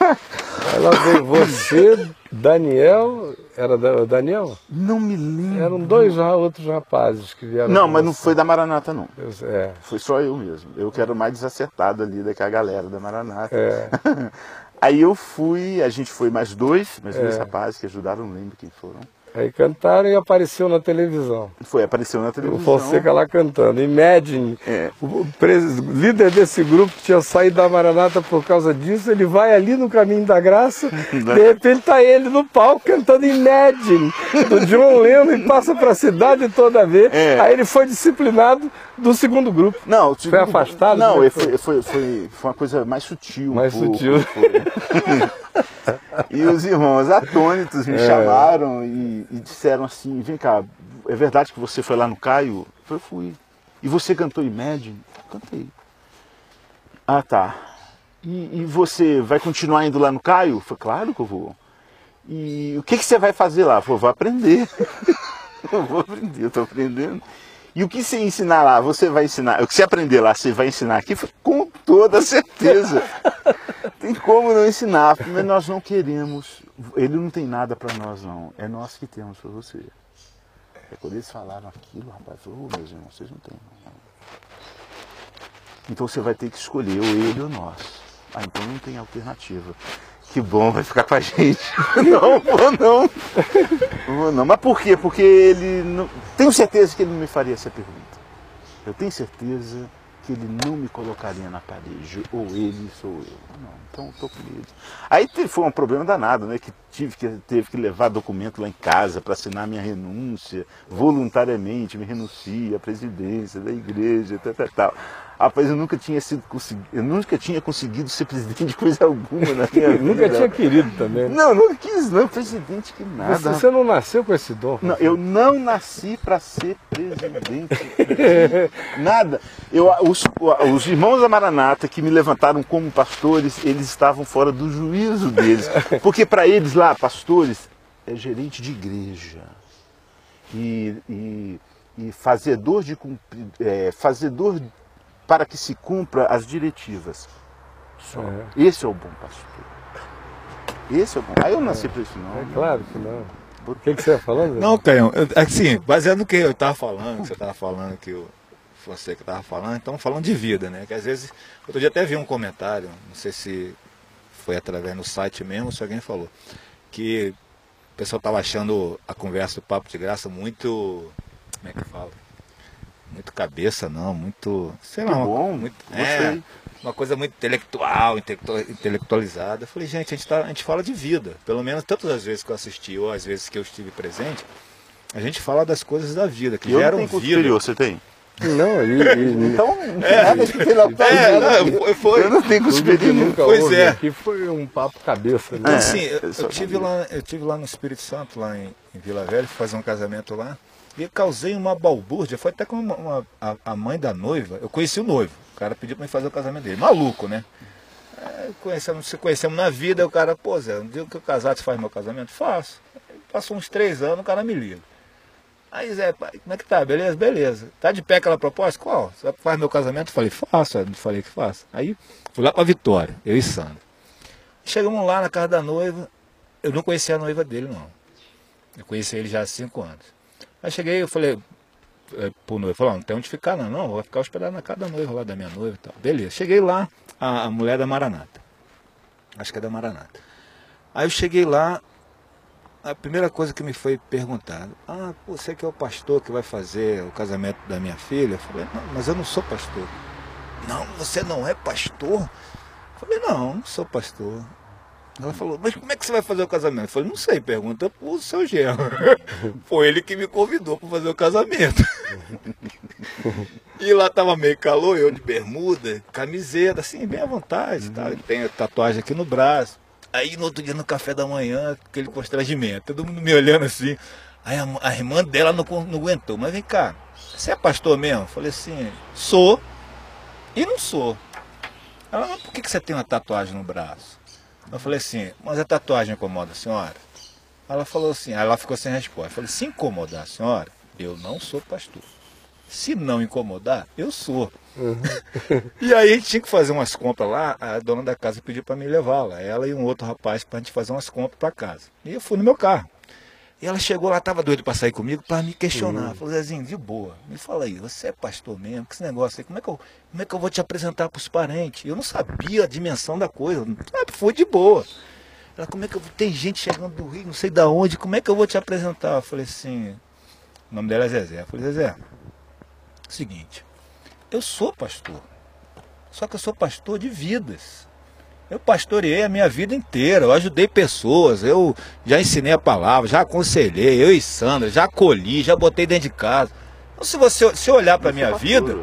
Speaker 1: Ela veio você, Daniel, era o Daniel?
Speaker 2: Não me lembro.
Speaker 1: Eram dois outros rapazes que vieram.
Speaker 2: Não, mas não foi da Maranata, não.
Speaker 1: Eu, é.
Speaker 2: Foi só eu mesmo. Eu que era mais desacertado ali daquela galera da Maranata.
Speaker 1: É.
Speaker 2: Aí eu fui, a gente foi mais dois, mais dois é. rapazes que ajudaram, não lembro quem foram.
Speaker 1: Aí cantaram e apareceu na televisão.
Speaker 2: Foi, apareceu na televisão.
Speaker 1: O Fonseca lá cantando. Imagine, é. o líder desse grupo que tinha saído da Maranata por causa disso, ele vai ali no caminho da graça, de repente tá ele no palco cantando Imagine, do John Lennon, e passa para a cidade toda vez. É. Aí ele foi disciplinado do segundo grupo.
Speaker 2: Não,
Speaker 1: foi afastado?
Speaker 2: Não, foi, foi, foi, foi, uma coisa mais sutil.
Speaker 1: Mais sutil.
Speaker 2: e os irmãos atônitos me é. chamaram e, e, disseram assim: vem cá, é verdade que você foi lá no Caio? Eu fui. E você cantou Imagine? Cantei. Ah, tá. E, e, você vai continuar indo lá no Caio? Foi claro que eu vou. E o que, que você vai fazer lá? Eu vou aprender. eu vou aprender, eu estou aprendendo. E o que você ensinar lá, você vai ensinar. O que você aprender lá, você vai ensinar aqui com toda certeza. tem como não ensinar, mas nós não queremos. Ele não tem nada para nós, não. É nós que temos para você. É quando eles falaram aquilo, rapaz, falou, oh, meus irmãos, vocês não têm. Não. Então você vai ter que escolher ou ele ou nós. Ah, então não tem alternativa. Que bom, vai ficar com a gente. não, vou não. Vou não. Mas por quê? Porque ele não. Tenho certeza que ele não me faria essa pergunta. eu tenho certeza que ele não me colocaria na parede, ou ele sou eu. Não, então estou com medo. Aí foi um problema danado, né? Que tive que teve que levar documento lá em casa para assinar minha renúncia, voluntariamente me renuncia à presidência da igreja, tal, tal, tal. Rapaz, eu nunca tinha sido eu nunca tinha conseguido ser presidente de coisa alguma na minha vida.
Speaker 1: nunca tinha querido também.
Speaker 2: Não, nunca quis não, presidente que nada.
Speaker 1: Você, você não nasceu com esse dom?
Speaker 2: Não, eu não nasci para ser presidente. nada. Eu, os, os irmãos da Maranata que me levantaram como pastores, eles estavam fora do juízo deles. Porque para eles lá, pastores, é gerente de igreja. E, e, e fazedor de é, fazedor para que se cumpra as diretivas. Só. É. Esse é o bom pastor. Esse é o bom. Aí eu nasci é. para isso não.
Speaker 1: É claro que não. O que, que você está falando?
Speaker 3: Não, Caio, assim, baseado no que eu estava falando, que você estava falando, que o você que estava falando, então falando de vida, né? Que às vezes, outro dia até vi um comentário, não sei se foi através do site mesmo, se alguém falou, que o pessoal estava achando a conversa do Papo de Graça muito. Como é que fala? Muito cabeça, não, muito. Sei lá,
Speaker 2: bom,
Speaker 3: muito, é, uma coisa muito intelectual, intelectualizada. Eu falei, gente, a gente, tá, a gente fala de vida. Pelo menos tantas as vezes que eu assisti ou às vezes que eu estive presente, a gente fala das coisas da vida, que
Speaker 2: eu
Speaker 3: geram
Speaker 2: não
Speaker 3: vida.
Speaker 2: Superior, você tem?
Speaker 1: Não, e, e,
Speaker 2: então não tem é, nada de pela
Speaker 3: é, não, foi,
Speaker 2: Eu não tenho superior
Speaker 1: nunca pois é. aqui foi um papo cabeça. Né?
Speaker 3: Então, assim, eu, eu, tive lá, eu tive lá no Espírito Santo, lá em, em Vila Velha, fazer um casamento lá. E causei uma balbúrdia, foi até com uma, uma, a, a, mãe da noiva, eu conheci o noivo, o cara pediu para mim fazer o casamento dele, maluco, né? É, conhecemos, se conhecemos na vida, o cara, pô Zé, um dia que casar, você faz meu casamento? Faço. Passou uns três anos, o cara me liga. Aí Zé, como é que tá? Beleza? Beleza. Tá de pé aquela proposta? Qual? Você faz meu casamento? Eu falei, faço, eu falei que faço. Aí fui lá pra Vitória, eu e Sandro. Chegamos lá na casa da noiva, eu não conhecia a noiva dele não. Eu conheci ele já há cinco anos. Aí cheguei, eu falei é, pro noivo, falou, não tem onde ficar não, não, vou ficar hospedado na casa da noiva lá, da minha noiva e tal. Beleza, cheguei lá, a, a mulher da Maranata. Acho que é da Maranata. Aí eu cheguei lá, a primeira coisa que me foi perguntada, ah, você que é o pastor que vai fazer o casamento da minha filha? Eu falei, não, mas eu não sou pastor. Não, você não é pastor? Eu falei, não, não sou pastor. Ela falou, mas como é que você vai fazer o casamento? Eu falei, não sei, pergunta pro seu genro. Foi ele que me convidou para fazer o casamento. e lá tava meio calor, eu de bermuda, camiseta, assim, bem à vontade. Tá? Tem tatuagem aqui no braço. Aí no outro dia no café da manhã, aquele constrangimento, todo mundo me olhando assim. Aí a, a irmã dela não, não aguentou, mas vem cá, você é pastor mesmo? Eu falei assim, sou e não sou. Ela, mas por que, que você tem uma tatuagem no braço? Eu falei assim, mas a tatuagem incomoda a senhora? Ela falou assim, ela ficou sem resposta. Eu falei, se incomodar a senhora, eu não sou pastor. Se não incomodar, eu sou. Uhum. e aí a gente tinha que fazer umas compras lá, a dona da casa pediu para me levar lá, ela e um outro rapaz para a gente fazer umas compras para casa. E eu fui no meu carro. E ela chegou lá, estava doido para sair comigo, para me questionar. Uhum. Falou, Zezinho, de boa, me fala aí, você é pastor mesmo? Que esse negócio aí, como é que eu, como é que eu vou te apresentar para os parentes? Eu não sabia a dimensão da coisa, foi de boa. Ela, como é que eu tem gente chegando do Rio, não sei da onde, como é que eu vou te apresentar? Eu falei assim, o nome dela é Zezé. Eu falei, Zezé, seguinte, eu sou pastor, só que eu sou pastor de vidas. Eu pastoreei a minha vida inteira, eu ajudei pessoas, eu já ensinei a palavra, já aconselhei, eu e Sandra, já acolhi, já botei dentro de casa. Então, se você se olhar para a minha pastor. vida,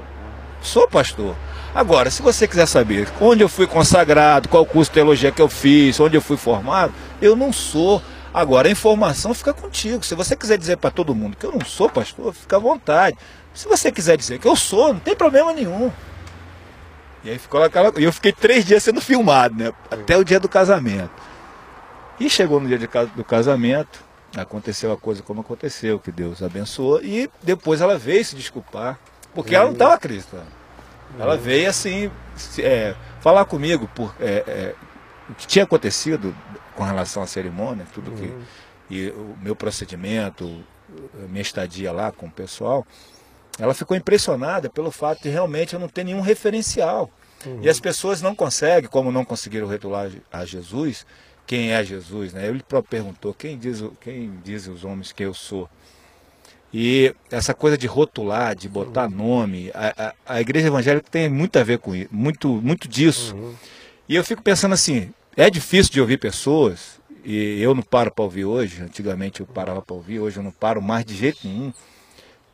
Speaker 3: sou pastor. Agora, se você quiser saber onde eu fui consagrado, qual curso de teologia que eu fiz, onde eu fui formado, eu não sou. Agora, a informação fica contigo. Se você quiser dizer para todo mundo que eu não sou pastor, fica à vontade. Se você quiser dizer que eu sou, não tem problema nenhum. E aí ficou aquela. E eu fiquei três dias sendo filmado, né? Até o dia do casamento. E chegou no dia de, do casamento, aconteceu a coisa como aconteceu, que Deus abençoou, e depois ela veio se desculpar, porque ela não estava acreditando. Ela veio assim, é, falar comigo por é, é, o que tinha acontecido com relação à cerimônia, tudo que. Uhum. E o meu procedimento, minha estadia lá com o pessoal. Ela ficou impressionada pelo fato de realmente eu não ter nenhum referencial. Uhum. E as pessoas não conseguem, como não conseguiram retular a Jesus, quem é Jesus, né? Ele próprio perguntou, quem diz, quem diz os homens que eu sou? E essa coisa de rotular, de botar uhum. nome, a, a, a, igreja evangélica tem muito a ver com isso, muito, muito disso. Uhum. E eu fico pensando assim, é difícil de ouvir pessoas, e eu não paro para ouvir hoje, antigamente eu parava para ouvir, hoje eu não paro mais de jeito nenhum.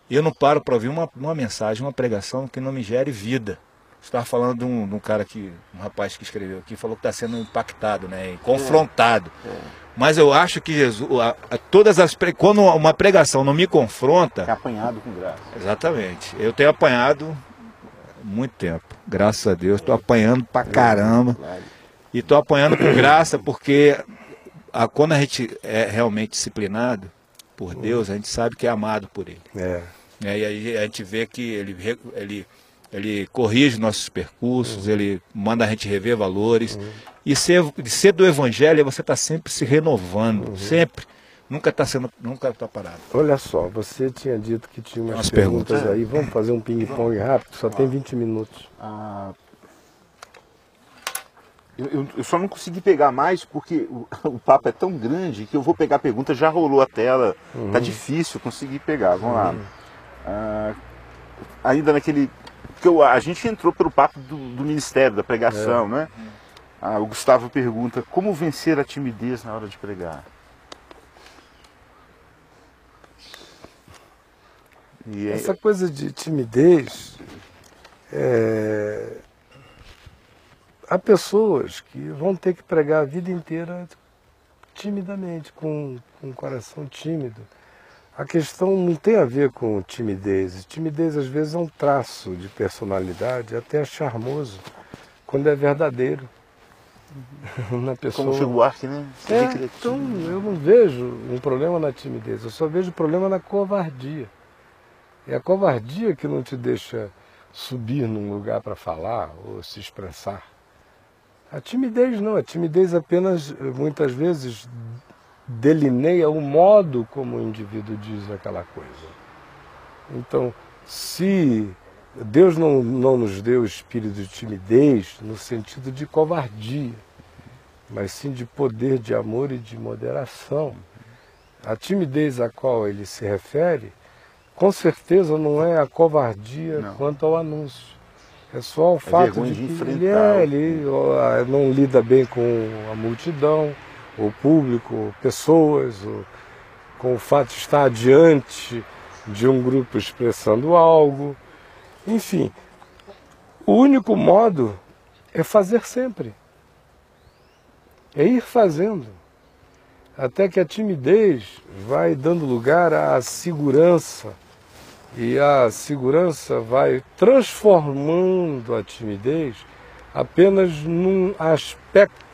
Speaker 3: Eu não paro para ouvir uma, uma mensagem, uma pregação que não me gere vida. Estava falando de um, de um, cara que, um rapaz que escreveu aqui, falou que está sendo impactado, né? confrontado. É, é. Mas eu acho que Jesus, a, a, todas as quando uma pregação não me confronta,
Speaker 2: é apanhado com graça.
Speaker 3: Exatamente. Eu tenho apanhado muito tempo, graças a Deus, estou apanhando pra caramba. E estou apanhando com graça porque a, quando a gente é realmente disciplinado por Deus, a gente sabe que é amado por Ele. É. É, e aí a gente vê que ele, ele ele corrige nossos percursos, uhum. ele manda a gente rever valores. Uhum. E ser, ser do evangelho é você estar tá sempre se renovando, uhum. sempre. Nunca está sendo, nunca está parado.
Speaker 1: Olha só, você tinha dito que tinha umas, umas perguntas, perguntas, aí. Vamos fazer um ping-pong rápido, só tem 20 minutos. Ah,
Speaker 2: eu, eu, eu, só não consegui pegar mais porque o, o, papo é tão grande que eu vou pegar a pergunta, já rolou a tela, tá uhum. tá difícil conseguir pegar. Vamos lá. Ah, ainda naquele porque a gente entrou pelo papo do, do ministério, da pregação, é. né? Ah, o Gustavo pergunta, como vencer a timidez na hora de pregar?
Speaker 1: E Essa é... coisa de timidez, é... há pessoas que vão ter que pregar a vida inteira timidamente, com, com um coração tímido. A questão não tem a ver com timidez. Timidez às vezes é um traço de personalidade, até charmoso, quando é verdadeiro.
Speaker 2: na pessoa. Como o Buarque, né?
Speaker 1: É, então eu não vejo um problema na timidez, eu só vejo problema na covardia. É a covardia que não te deixa subir num lugar para falar ou se expressar. A timidez não, a timidez apenas muitas vezes delineia o modo como o indivíduo diz aquela coisa. Então, se Deus não, não nos deu espírito de timidez no sentido de covardia, mas sim de poder, de amor e de moderação. A timidez a qual ele se refere, com certeza não é a covardia não. quanto ao anúncio. É só o é fato de, de que ele, é, ele não lida bem com a multidão, o público, pessoas, com o fato de estar diante de um grupo expressando algo. Enfim, o único modo é fazer sempre. É ir fazendo. Até que a timidez vai dando lugar à segurança. E a segurança vai transformando a timidez apenas num aspecto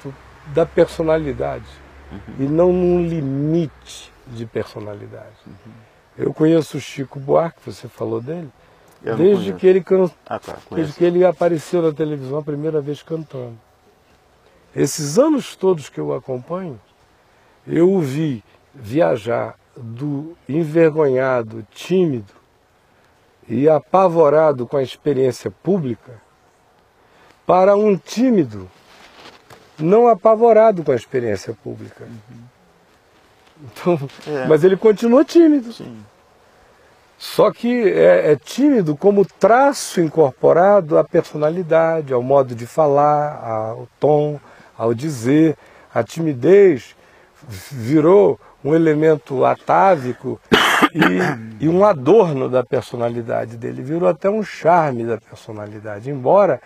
Speaker 1: da personalidade uhum. e não num limite de personalidade. Uhum. Eu conheço o Chico Buarque, você falou dele, Eu desde que ele can... ah, tá, desde que ele apareceu na televisão a primeira vez cantando. Esses anos todos que eu acompanho, eu o vi viajar do envergonhado, tímido e apavorado com a experiência pública para um tímido não apavorado com a experiência pública. Então, é. Mas ele continua tímido. Sim. Só que é, é, tímido como traço incorporado à personalidade, ao modo de falar, ao tom, ao dizer. A timidez virou um elemento atávico e, e, um adorno da personalidade dele, virou até um charme da personalidade, embora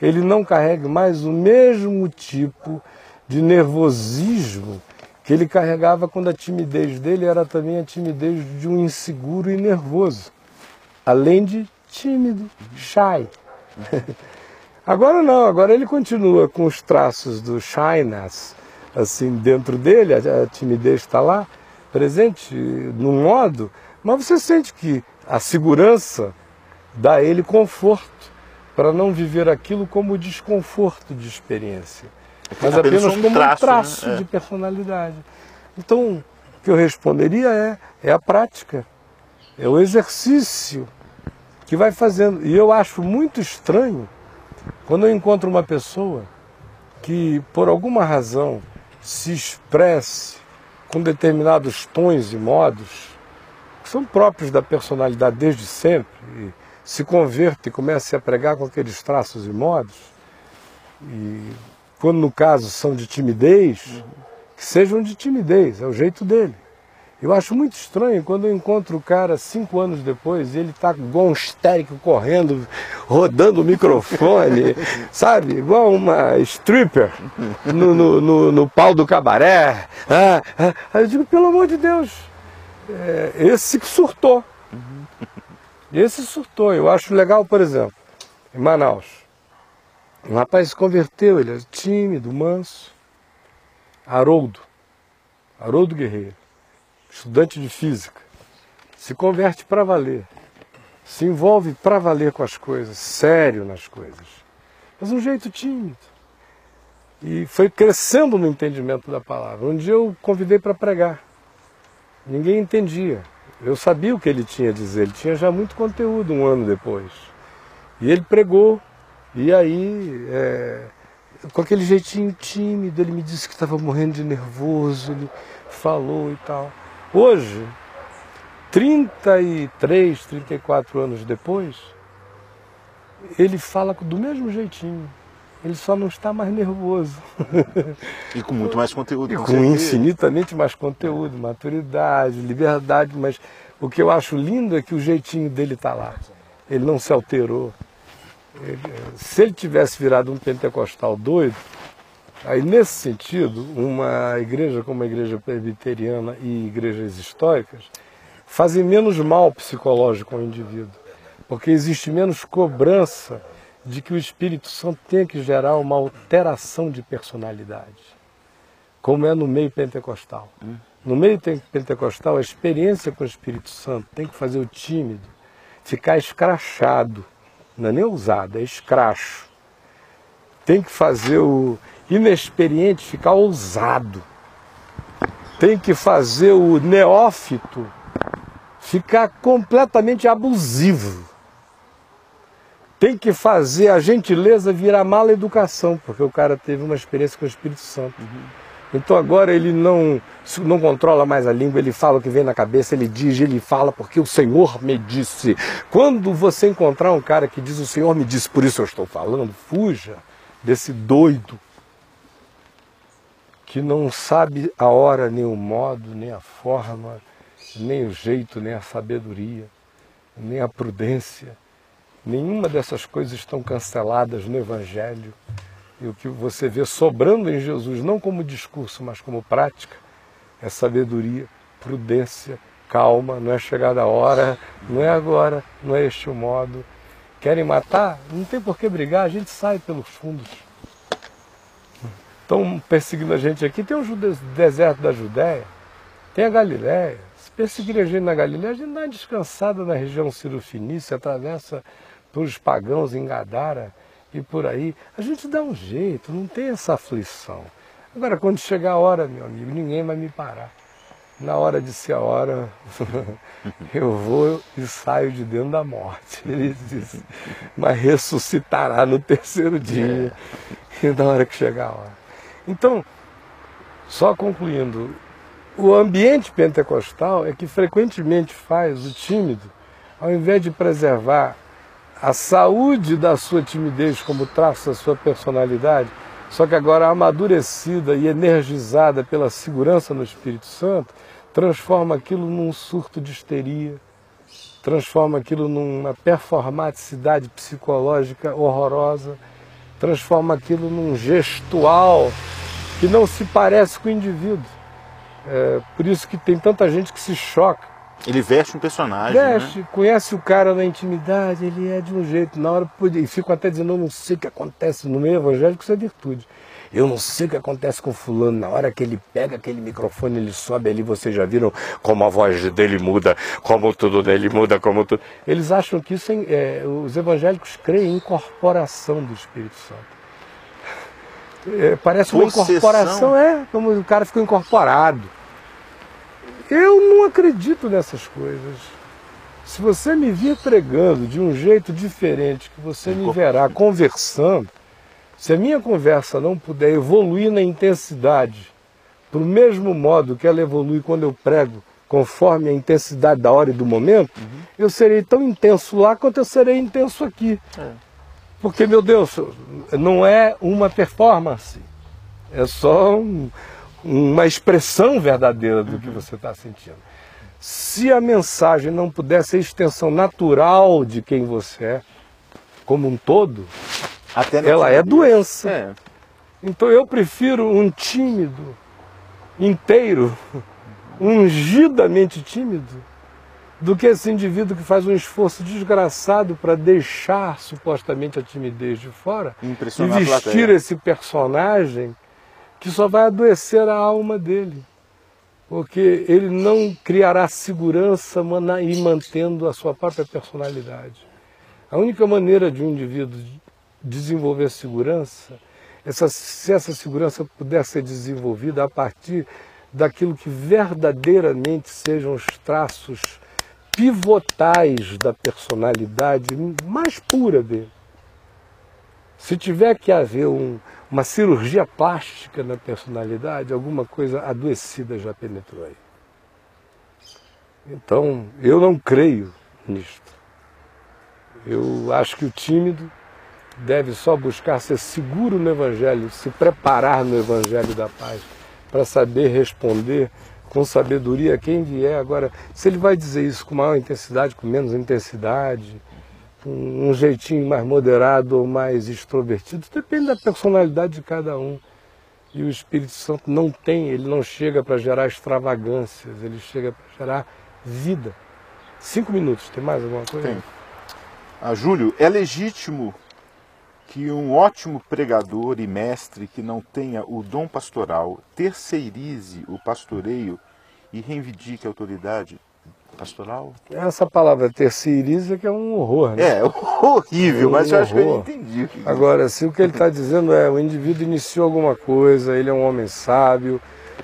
Speaker 1: ele não carregue mais o mesmo tipo de nervosismo que ele carregava quando a timidez dele era também a timidez de um inseguro e nervoso, além de tímido, shy. Agora não, agora ele continua com os traços do shyness assim dentro dele, a, timidez está lá presente no modo, mas você sente que a segurança dá a ele conforto para não viver aquilo como desconforto de experiência, é mas apenas, apenas como traço, um traço né? de personalidade. Então, o que eu responderia é, é a prática, é o exercício que vai fazendo. E eu acho muito estranho quando eu encontro uma pessoa que, por alguma razão, se expresse com determinados tons e modos que são próprios da personalidade desde sempre, se convertem e começam a pregar com aqueles traços e modos, e quando no caso são de timidez, que sejam de timidez, é o jeito dele. Eu acho muito estranho quando eu encontro o cara cinco anos depois e ele está igual um histérico correndo, rodando o microfone, sabe? Igual uma stripper no, no, no, no pau do cabaré. Ah, ah. Eu digo, pelo amor de Deus, é, esse que surtou. Esse surtou. Eu acho legal, por exemplo, em Manaus. Um rapaz se converteu, ele é tímido, manso. Haroldo. Haroldo Guerreiro estudante de física, se converte para valer, se envolve para valer com as coisas, sério nas coisas, mas um jeito tímido. E foi crescendo no entendimento da palavra. Um dia eu convidei para pregar. Ninguém entendia. Eu sabia o que ele tinha a dizer, ele tinha já muito conteúdo um ano depois. E ele pregou, e aí, é, com aquele jeitinho tímido, ele me disse que estava morrendo de nervoso, ele falou e tal. Hoje, 33, 34 anos depois, ele fala do mesmo jeitinho. Ele só não está mais nervoso.
Speaker 2: E com muito mais conteúdo.
Speaker 1: E com, infinitamente mais conteúdo, maturidade, liberdade. Mas o que eu acho lindo é que o jeitinho dele está lá. Ele não se alterou. Ele, se ele tivesse virado um pentecostal doido, Aí, nesse sentido, uma igreja como a igreja presbiteriana e igrejas históricas fazem menos mal psicológico ao indivíduo, porque existe menos cobrança de que o Espírito Santo tenha que gerar uma alteração de personalidade, como é no meio pentecostal. No meio pentecostal, a experiência com o Espírito Santo tem que fazer o tímido ficar escrachado, não é nem ousado, é escracho. Tem que fazer o inexperiente ficar ousado. Tem que fazer o neófito ficar completamente abusivo. Tem que fazer a gentileza virar mala educação, porque o cara teve uma experiência com o Espírito Santo. Uhum. Então agora ele não, não controla mais a língua, ele fala o que vem na cabeça, ele diz, ele fala porque o Senhor me disse. Quando você encontrar um cara que diz o Senhor me disse, por isso eu estou falando, fuja desse doido que não sabe a hora, nem o modo, nem a forma, nem o jeito, nem a sabedoria, nem a prudência. Nenhuma dessas coisas estão canceladas no Evangelho. E o que você vê sobrando em Jesus, não como discurso, mas como prática, é sabedoria, prudência, calma, não é chegada a hora, não é agora, não é este o modo. Querem matar? Não tem por que brigar, a gente sai pelos fundos estão perseguindo a gente aqui. Tem o deserto da Judéia, tem a Galiléia. Se perseguir a gente na Galiléia, a gente dá uma descansada na região Ciro-Finícia, atravessa pelos pagãos em Gadara e por aí. A gente dá um jeito, não tem essa aflição. Agora, quando chegar a hora, meu amigo, ninguém vai me parar. Na hora de ser a hora, eu vou e saio de dentro da morte. Ele disse, mas ressuscitará no terceiro dia. E na hora que chegar a hora. Então, só concluindo, o ambiente pentecostal é que frequentemente faz o tímido, ao invés de preservar a saúde da sua timidez como traço da sua personalidade, só que agora amadurecida e energizada pela segurança no Espírito Santo, transforma aquilo num surto de histeria, transforma aquilo numa performaticidade psicológica horrorosa, transforma aquilo num gestual que não se parece com o indivíduo. É, por isso que tem tanta gente que se choca.
Speaker 2: Ele veste um personagem.
Speaker 1: Veste,
Speaker 2: né?
Speaker 1: conhece o cara na intimidade, ele é de um jeito, na hora e ficam até dizendo, eu não sei o que acontece no meio evangélico, isso é virtude. Eu não sei o que acontece com fulano, na hora que ele pega aquele microfone, ele sobe ali, vocês já viram como a voz dele muda, como tudo dele muda, como tudo. Eles acham que isso é, é os evangélicos creem em incorporação do Espírito Santo. É, parece uma incorporação, é, como o cara ficou incorporado. Eu não acredito nessas coisas. Se você me vir pregando de um jeito diferente, que você me verá conversando, se a minha conversa não puder evoluir na intensidade, para o mesmo modo que ela evolui quando eu prego conforme a intensidade da hora e do momento, uhum. eu serei tão intenso lá quanto eu serei intenso aqui. É. Porque, meu Deus, não é uma performance, é só um, uma expressão verdadeira do que você está sentindo. Se a mensagem não puder ser extensão natural de quem você é, como um todo, ela é doença. É. Então eu prefiro um tímido inteiro, ungidamente tímido, do que esse indivíduo que faz um esforço desgraçado para deixar supostamente a timidez de fora e vestir esse personagem que só vai adoecer a alma dele. Porque ele não criará segurança e mantendo a sua própria personalidade. A única maneira de um indivíduo desenvolver segurança essa, se essa segurança puder ser desenvolvida a partir daquilo que verdadeiramente sejam os traços pivotais da personalidade mais pura dele. Se tiver que haver um, uma cirurgia plástica na personalidade, alguma coisa adoecida já penetrou aí. Então, eu não creio nisto. Eu acho que o tímido deve só buscar ser seguro no Evangelho, se preparar no Evangelho da paz, para saber responder com sabedoria quem vier. Agora, se ele vai dizer isso com maior intensidade, com menos intensidade, um jeitinho mais moderado ou mais extrovertido, depende da personalidade de cada um. E o Espírito Santo não tem, ele não chega para gerar extravagâncias, ele chega para gerar vida. Cinco minutos, tem mais alguma coisa? Tem.
Speaker 2: Ah, Júlio, é legítimo que um ótimo pregador e mestre que não tenha o dom pastoral terceirize o pastoreio e reivindique a autoridade pastoral?
Speaker 1: Essa palavra terceiriza é que é um horror, né?
Speaker 2: É, horrível, é um mas eu acho que eu entendi.
Speaker 1: Agora, se o que ele está dizendo é o indivíduo iniciou alguma coisa, ele é um homem sábio,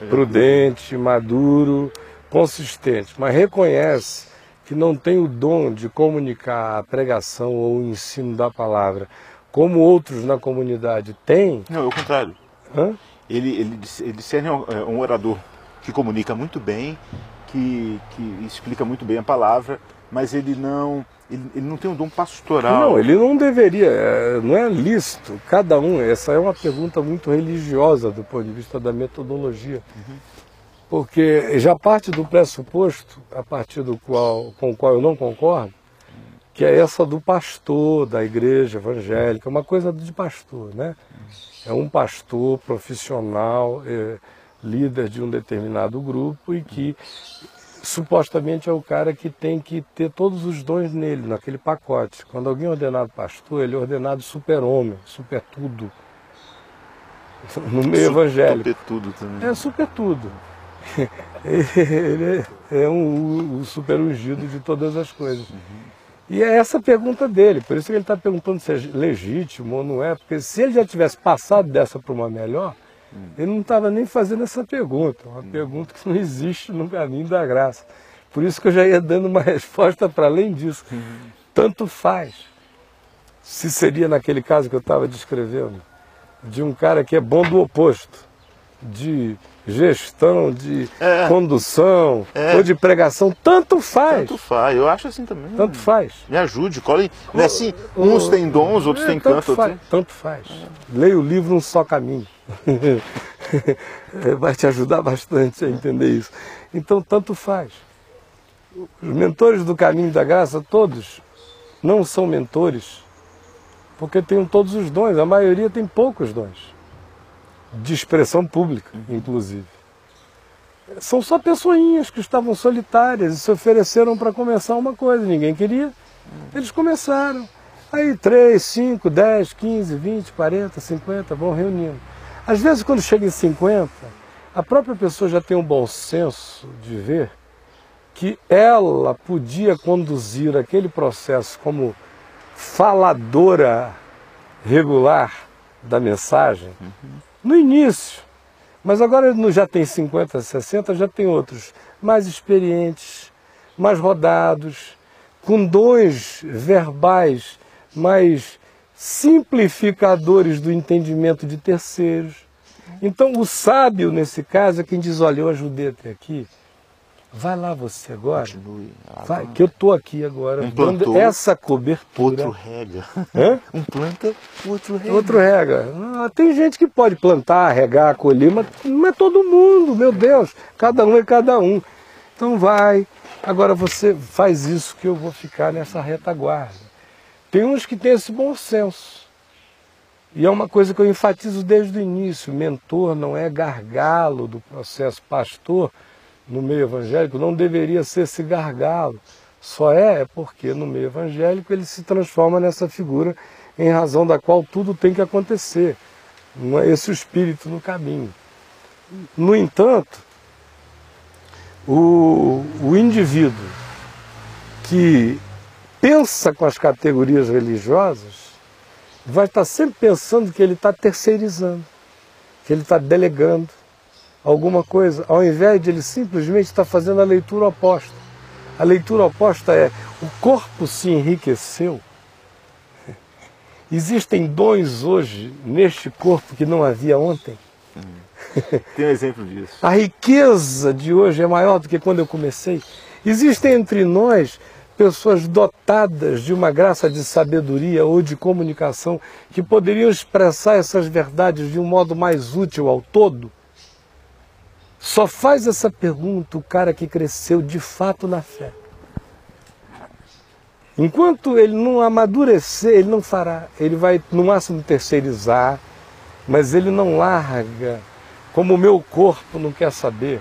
Speaker 1: prudente, maduro, consistente, mas reconhece que não tem o dom de comunicar a pregação ou o ensino da palavra como outros na comunidade têm.
Speaker 2: Não, é o contrário. Hã? Ele, ele, ele discerne é, um orador que comunica muito bem, que, que explica muito bem a palavra, mas ele não, ele, ele, não tem um dom pastoral.
Speaker 1: Não, ele não deveria, é, não é lícito. Cada um, essa é uma pergunta muito religiosa do ponto de vista da metodologia. Uhum. Porque já parte do pressuposto, a partir do qual, com o qual eu não concordo, que é essa do pastor da igreja evangélica, uma coisa de pastor, né? É um pastor profissional, é, líder de um determinado grupo e que supostamente é o cara que tem que ter todos os dons nele, naquele pacote. Quando alguém é ordenado pastor, ele é ordenado super-homem, super-tudo. No meio super, evangélico.
Speaker 2: Super tudo também.
Speaker 1: É super tudo. ele é, é um, o super ungido de todas as coisas. Uhum. E é essa a pergunta dele, por isso que ele está perguntando se é legítimo ou não é, porque se ele já tivesse passado dessa para uma melhor, hum. ele não estava nem fazendo essa pergunta, uma hum. pergunta que não existe no caminho da graça. Por isso que eu já ia dando uma resposta para além disso. Hum. Tanto faz. Se seria naquele caso que eu estava descrevendo, de um cara que é bom do oposto, de gestão, de é. condução é. ou de pregação, tanto faz.
Speaker 2: Tanto faz, eu acho assim também.
Speaker 1: Tanto faz.
Speaker 2: Me ajude, colhe. Não é assim, uns têm dons, outros é, têm canto.
Speaker 1: Faz,
Speaker 2: outros...
Speaker 1: Tanto faz. Leia o livro Um Só Caminho. Vai te ajudar bastante a entender isso. Então, tanto faz. Os mentores do caminho da graça, todos, não são mentores, porque têm todos os dons, a maioria tem poucos dons de expressão pública, inclusive. São só pessoinhas que estavam solitárias e se ofereceram para começar uma coisa, ninguém queria. Eles começaram. Aí 3, 5, 10, 15, 20, 40, 50 vão reunindo. Às vezes, quando chega em 50, a própria pessoa já tem um bom senso de ver que ela podia conduzir aquele processo como faladora regular da mensagem. Uhum no início. Mas agora já tem 50, 60, já tem outros mais experientes, mais rodados, com dons verbais mais simplificadores do entendimento de terceiros. Então, o sábio, nesse caso, é quem diz: Olha, eu ajudei até aqui, Vai lá você agora. Continue. Vai, que eu estou aqui agora. Um plantou, essa cobertura.
Speaker 2: Outro rega.
Speaker 1: Hã?
Speaker 2: Um planta, outro rega.
Speaker 1: Outro rega. Ah, tem gente que pode plantar, regar, colher, mas não é todo mundo, meu Deus. Cada um é cada um. Então vai. Agora você faz isso que eu vou ficar nessa retaguarda. Tem uns que têm esse bom senso. E é uma coisa que eu enfatizo desde o início. Mentor não é gargalo do processo pastor no meio evangélico não deveria ser esse gargalo. Só é porque no meio evangélico ele se transforma nessa figura em razão da qual tudo tem que acontecer. Não é esse o espírito no caminho. No entanto, o, o indivíduo que pensa com as categorias religiosas vai estar sempre pensando que ele está terceirizando, que ele está delegando, alguma coisa, ao invés de ele simplesmente estar fazendo a leitura oposta. A leitura oposta é: o corpo se enriqueceu. Existem dons hoje neste corpo que não havia ontem.
Speaker 2: Tem um exemplo disso.
Speaker 1: A riqueza de hoje é maior do que quando eu comecei. Existem entre nós pessoas dotadas de uma graça de sabedoria ou de comunicação que poderiam expressar essas verdades de um modo mais útil ao todo só faz essa pergunta o cara que cresceu de fato na fé. Enquanto ele não amadurecer, ele não fará. Ele vai, no máximo, terceirizar, mas ele não larga. Como o meu corpo não quer saber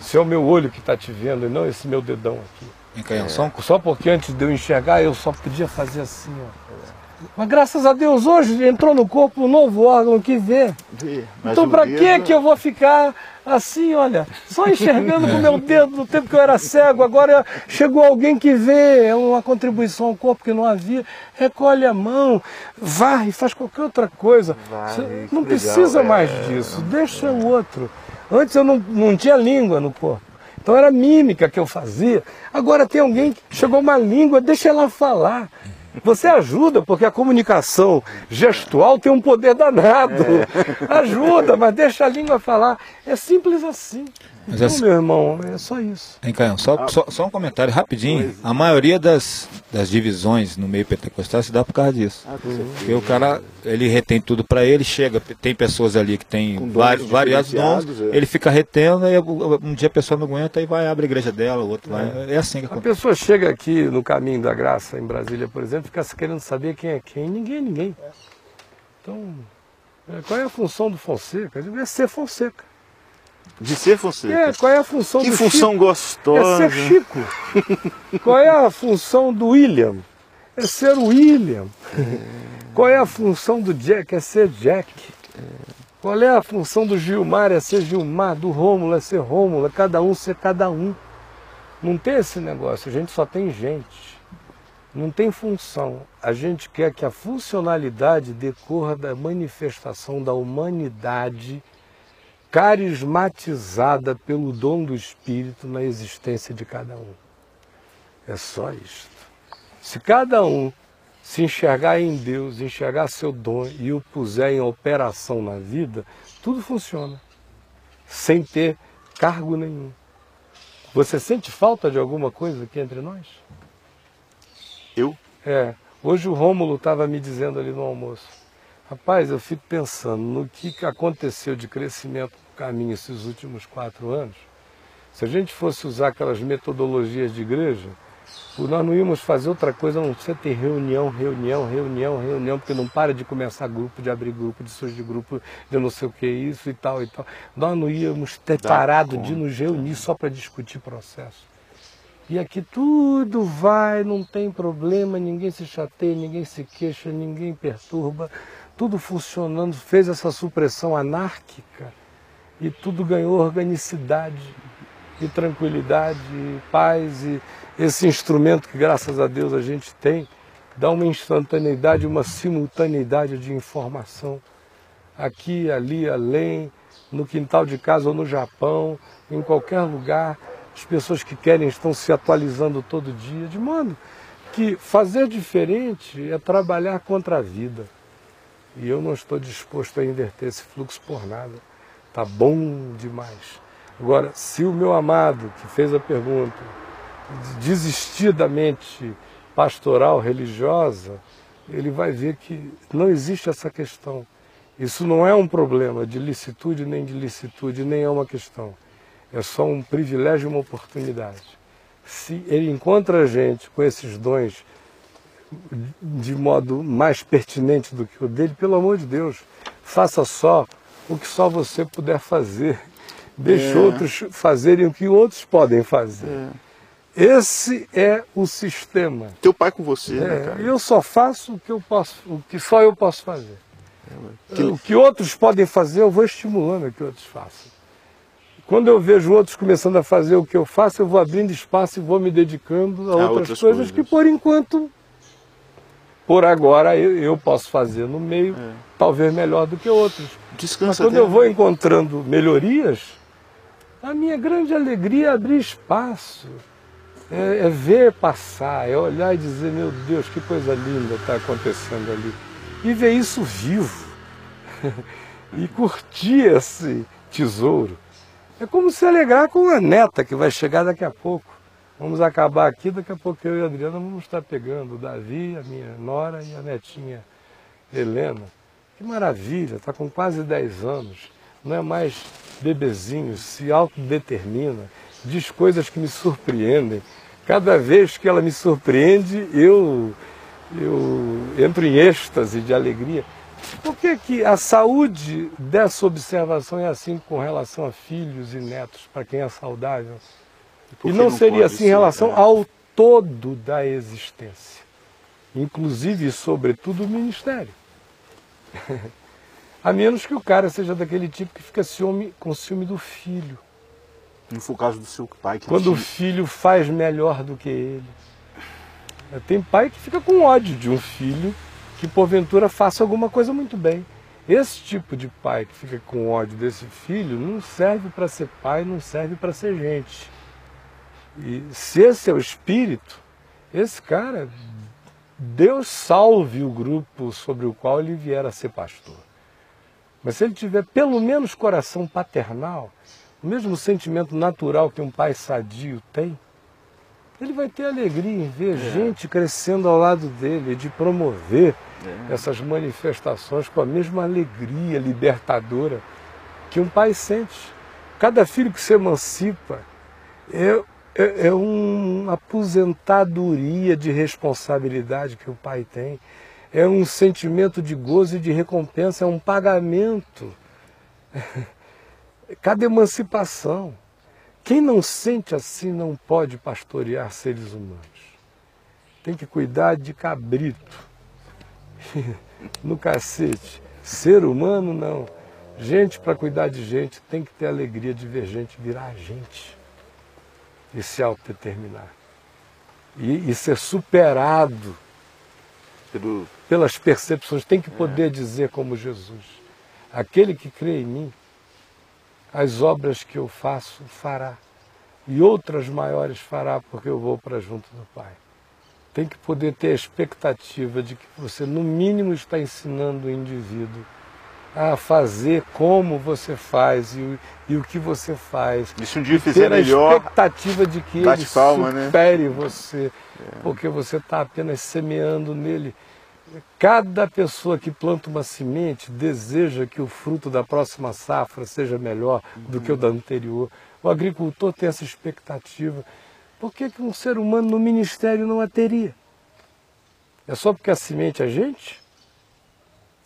Speaker 1: se é o meu olho que está te vendo e não esse meu dedão aqui.
Speaker 3: Em
Speaker 1: é. Só porque antes de eu enxergar, eu só podia fazer assim, ó. Mas graças a Deus hoje entrou no corpo um novo órgão que vê. vê então para que que eu vou ficar assim, olha, só enxergando com o meu dedo no tempo que eu era cego, agora chegou alguém que vê, é uma contribuição ao corpo que não havia, recolhe a mão, varre, faz qualquer outra coisa. Vai, não precisa legal, mais é... disso, deixa o outro. Antes eu não, não tinha língua no corpo. Então era mímica que eu fazia. Agora tem alguém que chegou uma língua, deixa ela falar. Você ajuda, porque a comunicação gestual tem um poder danado. É. Ajuda, mas deixa a língua falar. É simples assim. Mas então, é... meu irmão, é só isso.
Speaker 3: Hein, Caio, só, só, só, um comentário rapidinho. A maioria das, das divisões no meio pentecostal se dá por causa disso. Ah, Porque o cara, ele retém tudo para ele, chega, tem pessoas ali que tem vários, variados dons, é. ele fica retendo, e um dia a pessoa não aguenta e vai abre a igreja dela, o outro é. vai. É assim que
Speaker 1: acontece. A pessoa chega aqui no caminho da graça, em Brasília, por exemplo, fica querendo saber quem é quem. Ninguém é ninguém. Então, é, qual é a função do Fonseca? É ser Fonseca.
Speaker 2: De ser Fonseca.
Speaker 1: É, qual é a função
Speaker 2: que
Speaker 1: do
Speaker 2: função
Speaker 1: Chico?
Speaker 2: gostosa.
Speaker 1: É ser Chico. qual é a função do William? É ser William. qual é a função do Jack? É ser Jack. Qual é a função do Gilmar? É ser Gilmar. Do Rômulo é ser Rômulo. É cada um ser cada um. Não tem esse negócio. A gente só tem gente. Não tem função. A gente quer que a funcionalidade decorra da manifestação da humanidade carismatizada pelo dom do Espírito na existência de cada um. É só isto. Se cada um se enxergar em Deus, enxergar seu dom e o puser em operação na vida, tudo funciona, sem ter cargo nenhum. Você sente falta de alguma coisa aqui entre nós?
Speaker 2: Eu?
Speaker 1: É. Hoje o Rômulo estava me dizendo ali no almoço. Rapaz, eu fico pensando no que aconteceu de crescimento no caminho esses últimos quatro anos. Se a gente fosse usar aquelas metodologias de igreja, nós não íamos fazer outra coisa, não ser ter reunião, reunião, reunião, reunião, porque não para de começar grupo, de abrir grupo, de surgir grupo, de não sei o que, isso e tal e tal. Nós não íamos ter Dá parado conta. de nos reunir só para discutir processo. E aqui tudo vai, não tem problema, ninguém se chateia, ninguém se queixa, ninguém perturba tudo funcionando, fez essa supressão anárquica e tudo ganhou organicidade e tranquilidade e paz e esse instrumento que graças a Deus a gente tem dá uma instantaneidade, uma simultaneidade de informação aqui, ali, além, no quintal de casa ou no Japão, em qualquer lugar, as pessoas que querem estão se atualizando todo dia, de modo que fazer diferente é trabalhar contra a vida. E eu não estou disposto a inverter esse fluxo por nada. Tá bom demais. Agora, se o meu amado, que fez a pergunta, desistir da mente pastoral, religiosa, ele vai ver que não existe essa questão. Isso não é um problema de licitude nem de licitude, nem é uma questão. É só um privilégio e uma oportunidade. Se ele encontra a gente com esses dons de modo mais pertinente do que o dele, pelo amor de Deus, faça só o que só você puder fazer. Deixe é. outros fazerem o que outros podem fazer. É. Esse é o sistema.
Speaker 2: Teu pai com você, né,
Speaker 1: é, né, cara? Eu só faço o que eu posso, o que só eu posso fazer. É, que... O que outros podem fazer, eu vou estimulando que outros façam. Quando eu vejo outros começando a fazer o que eu faço, eu vou abrindo espaço e vou me dedicando a, a outras, outras coisas, coisas, que por enquanto, por agora, eu, eu posso fazer no meio, é. talvez melhor do que outros. Descansa Mas quando eu vou encontrando melhorias, a minha grande alegria é abrir espaço, é, é ver passar, é olhar e dizer, meu Deus, que coisa linda está acontecendo ali. E ver isso vivo. e curtir esse tesouro. É como se alegrar com a neta que vai chegar daqui a pouco. Vamos acabar aqui, daqui a pouco eu e a Adriana vamos estar pegando o Davi, a minha nora e a netinha Helena. Que maravilha, está com quase 10 anos, não é mais bebezinho, se autodetermina, diz coisas que me surpreendem. Cada vez que ela me surpreende, eu, eu entro em êxtase de alegria. Por que, que a saúde dessa observação é assim com relação a filhos e netos, para quem é saudável? E não, não seria assim em relação é. ao todo da existência, inclusive e sobretudo o ministério. a menos que o cara seja daquele tipo que fica ciúme, com ciúme do filho.
Speaker 2: Não foi o caso do seu pai que
Speaker 1: Quando tinha... o filho faz melhor do que ele. Tem pai que fica com ódio de um filho que porventura faça alguma coisa muito bem. Esse tipo de pai que fica com ódio desse filho não serve para ser pai, não serve para ser gente. E se esse é o espírito, esse cara, Deus salve o grupo sobre o qual ele vier a ser pastor. Mas se ele tiver pelo menos coração paternal, o mesmo sentimento natural que um pai sadio tem, ele vai ter alegria em ver é. gente crescendo ao lado dele, de promover é. essas manifestações com a mesma alegria libertadora que um pai sente. Cada filho que se emancipa é, é, é uma aposentadoria de responsabilidade que o pai tem, é um sentimento de gozo e de recompensa, é um pagamento. Cada emancipação. Quem não sente assim não pode pastorear seres humanos. Tem que cuidar de cabrito. no cacete. Ser humano, não. Gente, para cuidar de gente, tem que ter alegria de ver gente virar gente e se autodeterminar. E, e ser superado Pelo... pelas percepções. Tem que poder é. dizer como Jesus: aquele que crê em mim, as obras que eu faço fará, e outras maiores fará, porque eu vou para junto do Pai. Tem que poder ter a expectativa de que você, no mínimo, está ensinando o indivíduo a fazer como você faz e, e o que você faz.
Speaker 2: E se um dia fizer ter melhor,
Speaker 1: a expectativa de que ele palma, né? supere né? você, é. porque você está apenas semeando nele Cada pessoa que planta uma semente deseja que o fruto da próxima safra seja melhor do que o da anterior. O agricultor tem essa expectativa. Por que, que um ser humano no ministério não a teria? É só porque a semente é gente?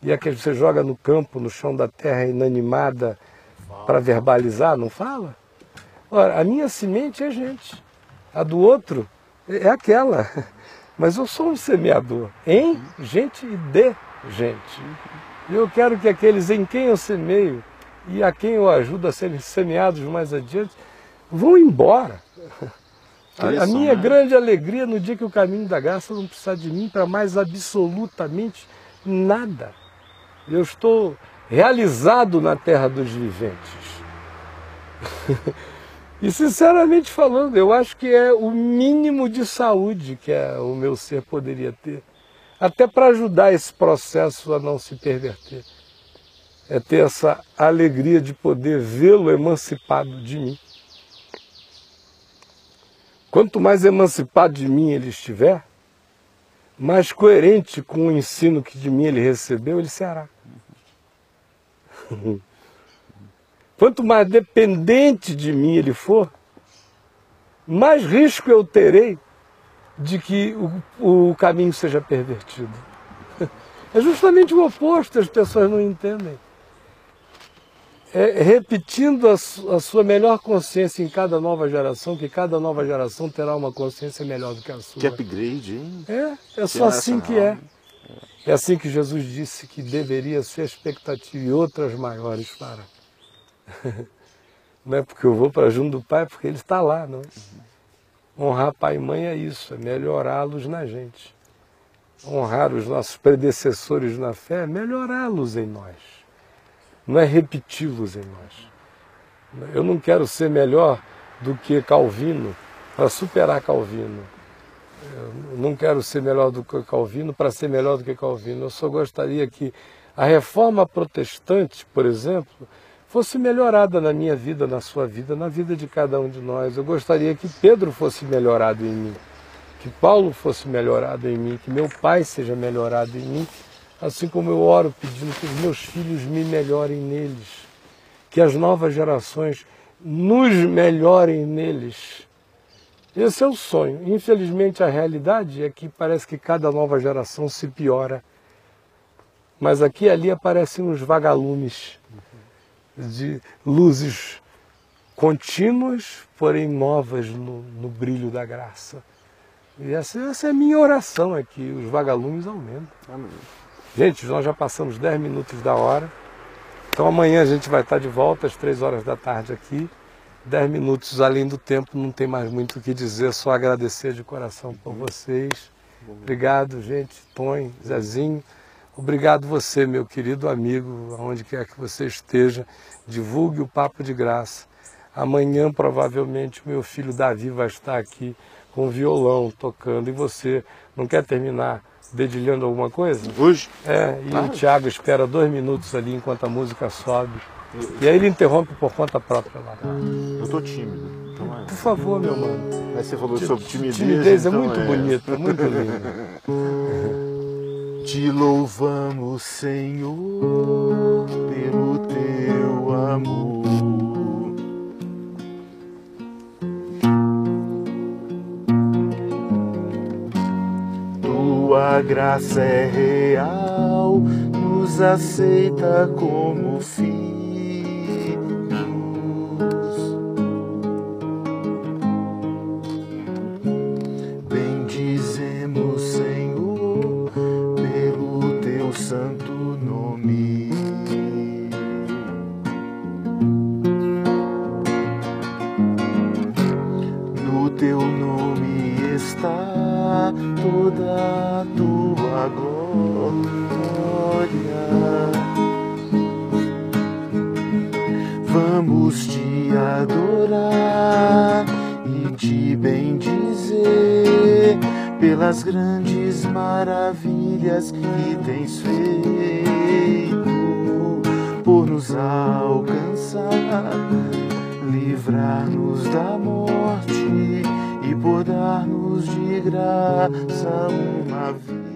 Speaker 1: E a que você joga no campo, no chão da terra inanimada para verbalizar, não fala? Ora, a minha semente é gente. A do outro é aquela. Mas eu sou um semeador em gente e de gente. E eu quero que aqueles em quem eu semeio e a quem eu ajudo a serem semeados mais adiante vão embora. A, a minha né? grande alegria no dia que o caminho da graça não precisar de mim para mais absolutamente nada. Eu estou realizado na terra dos viventes. E sinceramente falando, eu acho que é o mínimo de saúde que é, o meu ser poderia ter, até para ajudar esse processo a não se perverter. é ter essa alegria de poder vê-lo emancipado de mim. Quanto mais emancipado de mim ele estiver, mais coerente com o ensino que de mim ele recebeu, ele será. Quanto mais dependente de mim ele for, mais risco eu terei de que o, o caminho seja pervertido. É justamente o oposto, as pessoas não entendem. É repetindo a, a, sua melhor consciência em cada nova geração, que cada nova geração terá uma consciência melhor do que a sua.
Speaker 2: Que upgrade, hein?
Speaker 1: É, é só assim que é. É assim que Jesus disse que deveria ser a expectativa e outras maiores para. Não é porque eu vou para junto do Pai, é porque Ele está lá, não. Honrar pai e mãe é isso, é melhorá-los na gente. Honrar os nossos predecessores na fé é melhorá-los em nós. Não é repeti-los em nós. Eu não quero ser melhor do que Calvino para superar Calvino. Eu não quero ser melhor do que Calvino para ser melhor do que Calvino. Eu só gostaria que a reforma protestante, por exemplo, fosse melhorada na minha vida, na sua vida, na vida de cada um de nós. Eu gostaria que Pedro fosse melhorado em mim, que Paulo fosse melhorado em mim, que meu pai seja melhorado em mim, assim como eu oro pedindo que os meus filhos me melhorem neles, que as novas gerações nos melhorem neles. Esse é o sonho. Infelizmente, a realidade é que parece que cada nova geração se piora. Mas aqui e ali aparecem uns vagalumes de luzes contínuas, porém novas no, no brilho da graça. E essa, essa, é a minha oração aqui, os vagalumes aumentam. Amém. Gente, nós já passamos 10 minutos da hora. Então amanhã a gente vai estar de volta às 3 horas da tarde aqui. 10 minutos além do tempo, não tem mais muito o que dizer, só agradecer de coração por vocês. Obrigado, gente, Tony, Zezinho. Obrigado você, meu querido amigo, aonde quer que você esteja. Divulgue o Papo de Graça. Amanhã, provavelmente, o meu filho Davi vai estar aqui com violão tocando. E você não quer terminar dedilhando alguma coisa?
Speaker 2: Hoje?
Speaker 1: É, e o Thiago espera dois minutos ali enquanto a música sobe. E aí ele interrompe por conta própria lá.
Speaker 2: Eu estou tímido. Então
Speaker 1: é. Por favor, meu mano.
Speaker 2: Mas você falou sobre timidez.
Speaker 1: Timidez é então é muito é. bonito, muito lindo.
Speaker 2: Te louvamos, Senhor, pelo teu amor. Tua graça é real, nos aceita como filhos. pelas grandes maravilhas que tens feito por nos alcançar, livrar-nos da e por dar-nos de graça uma vida.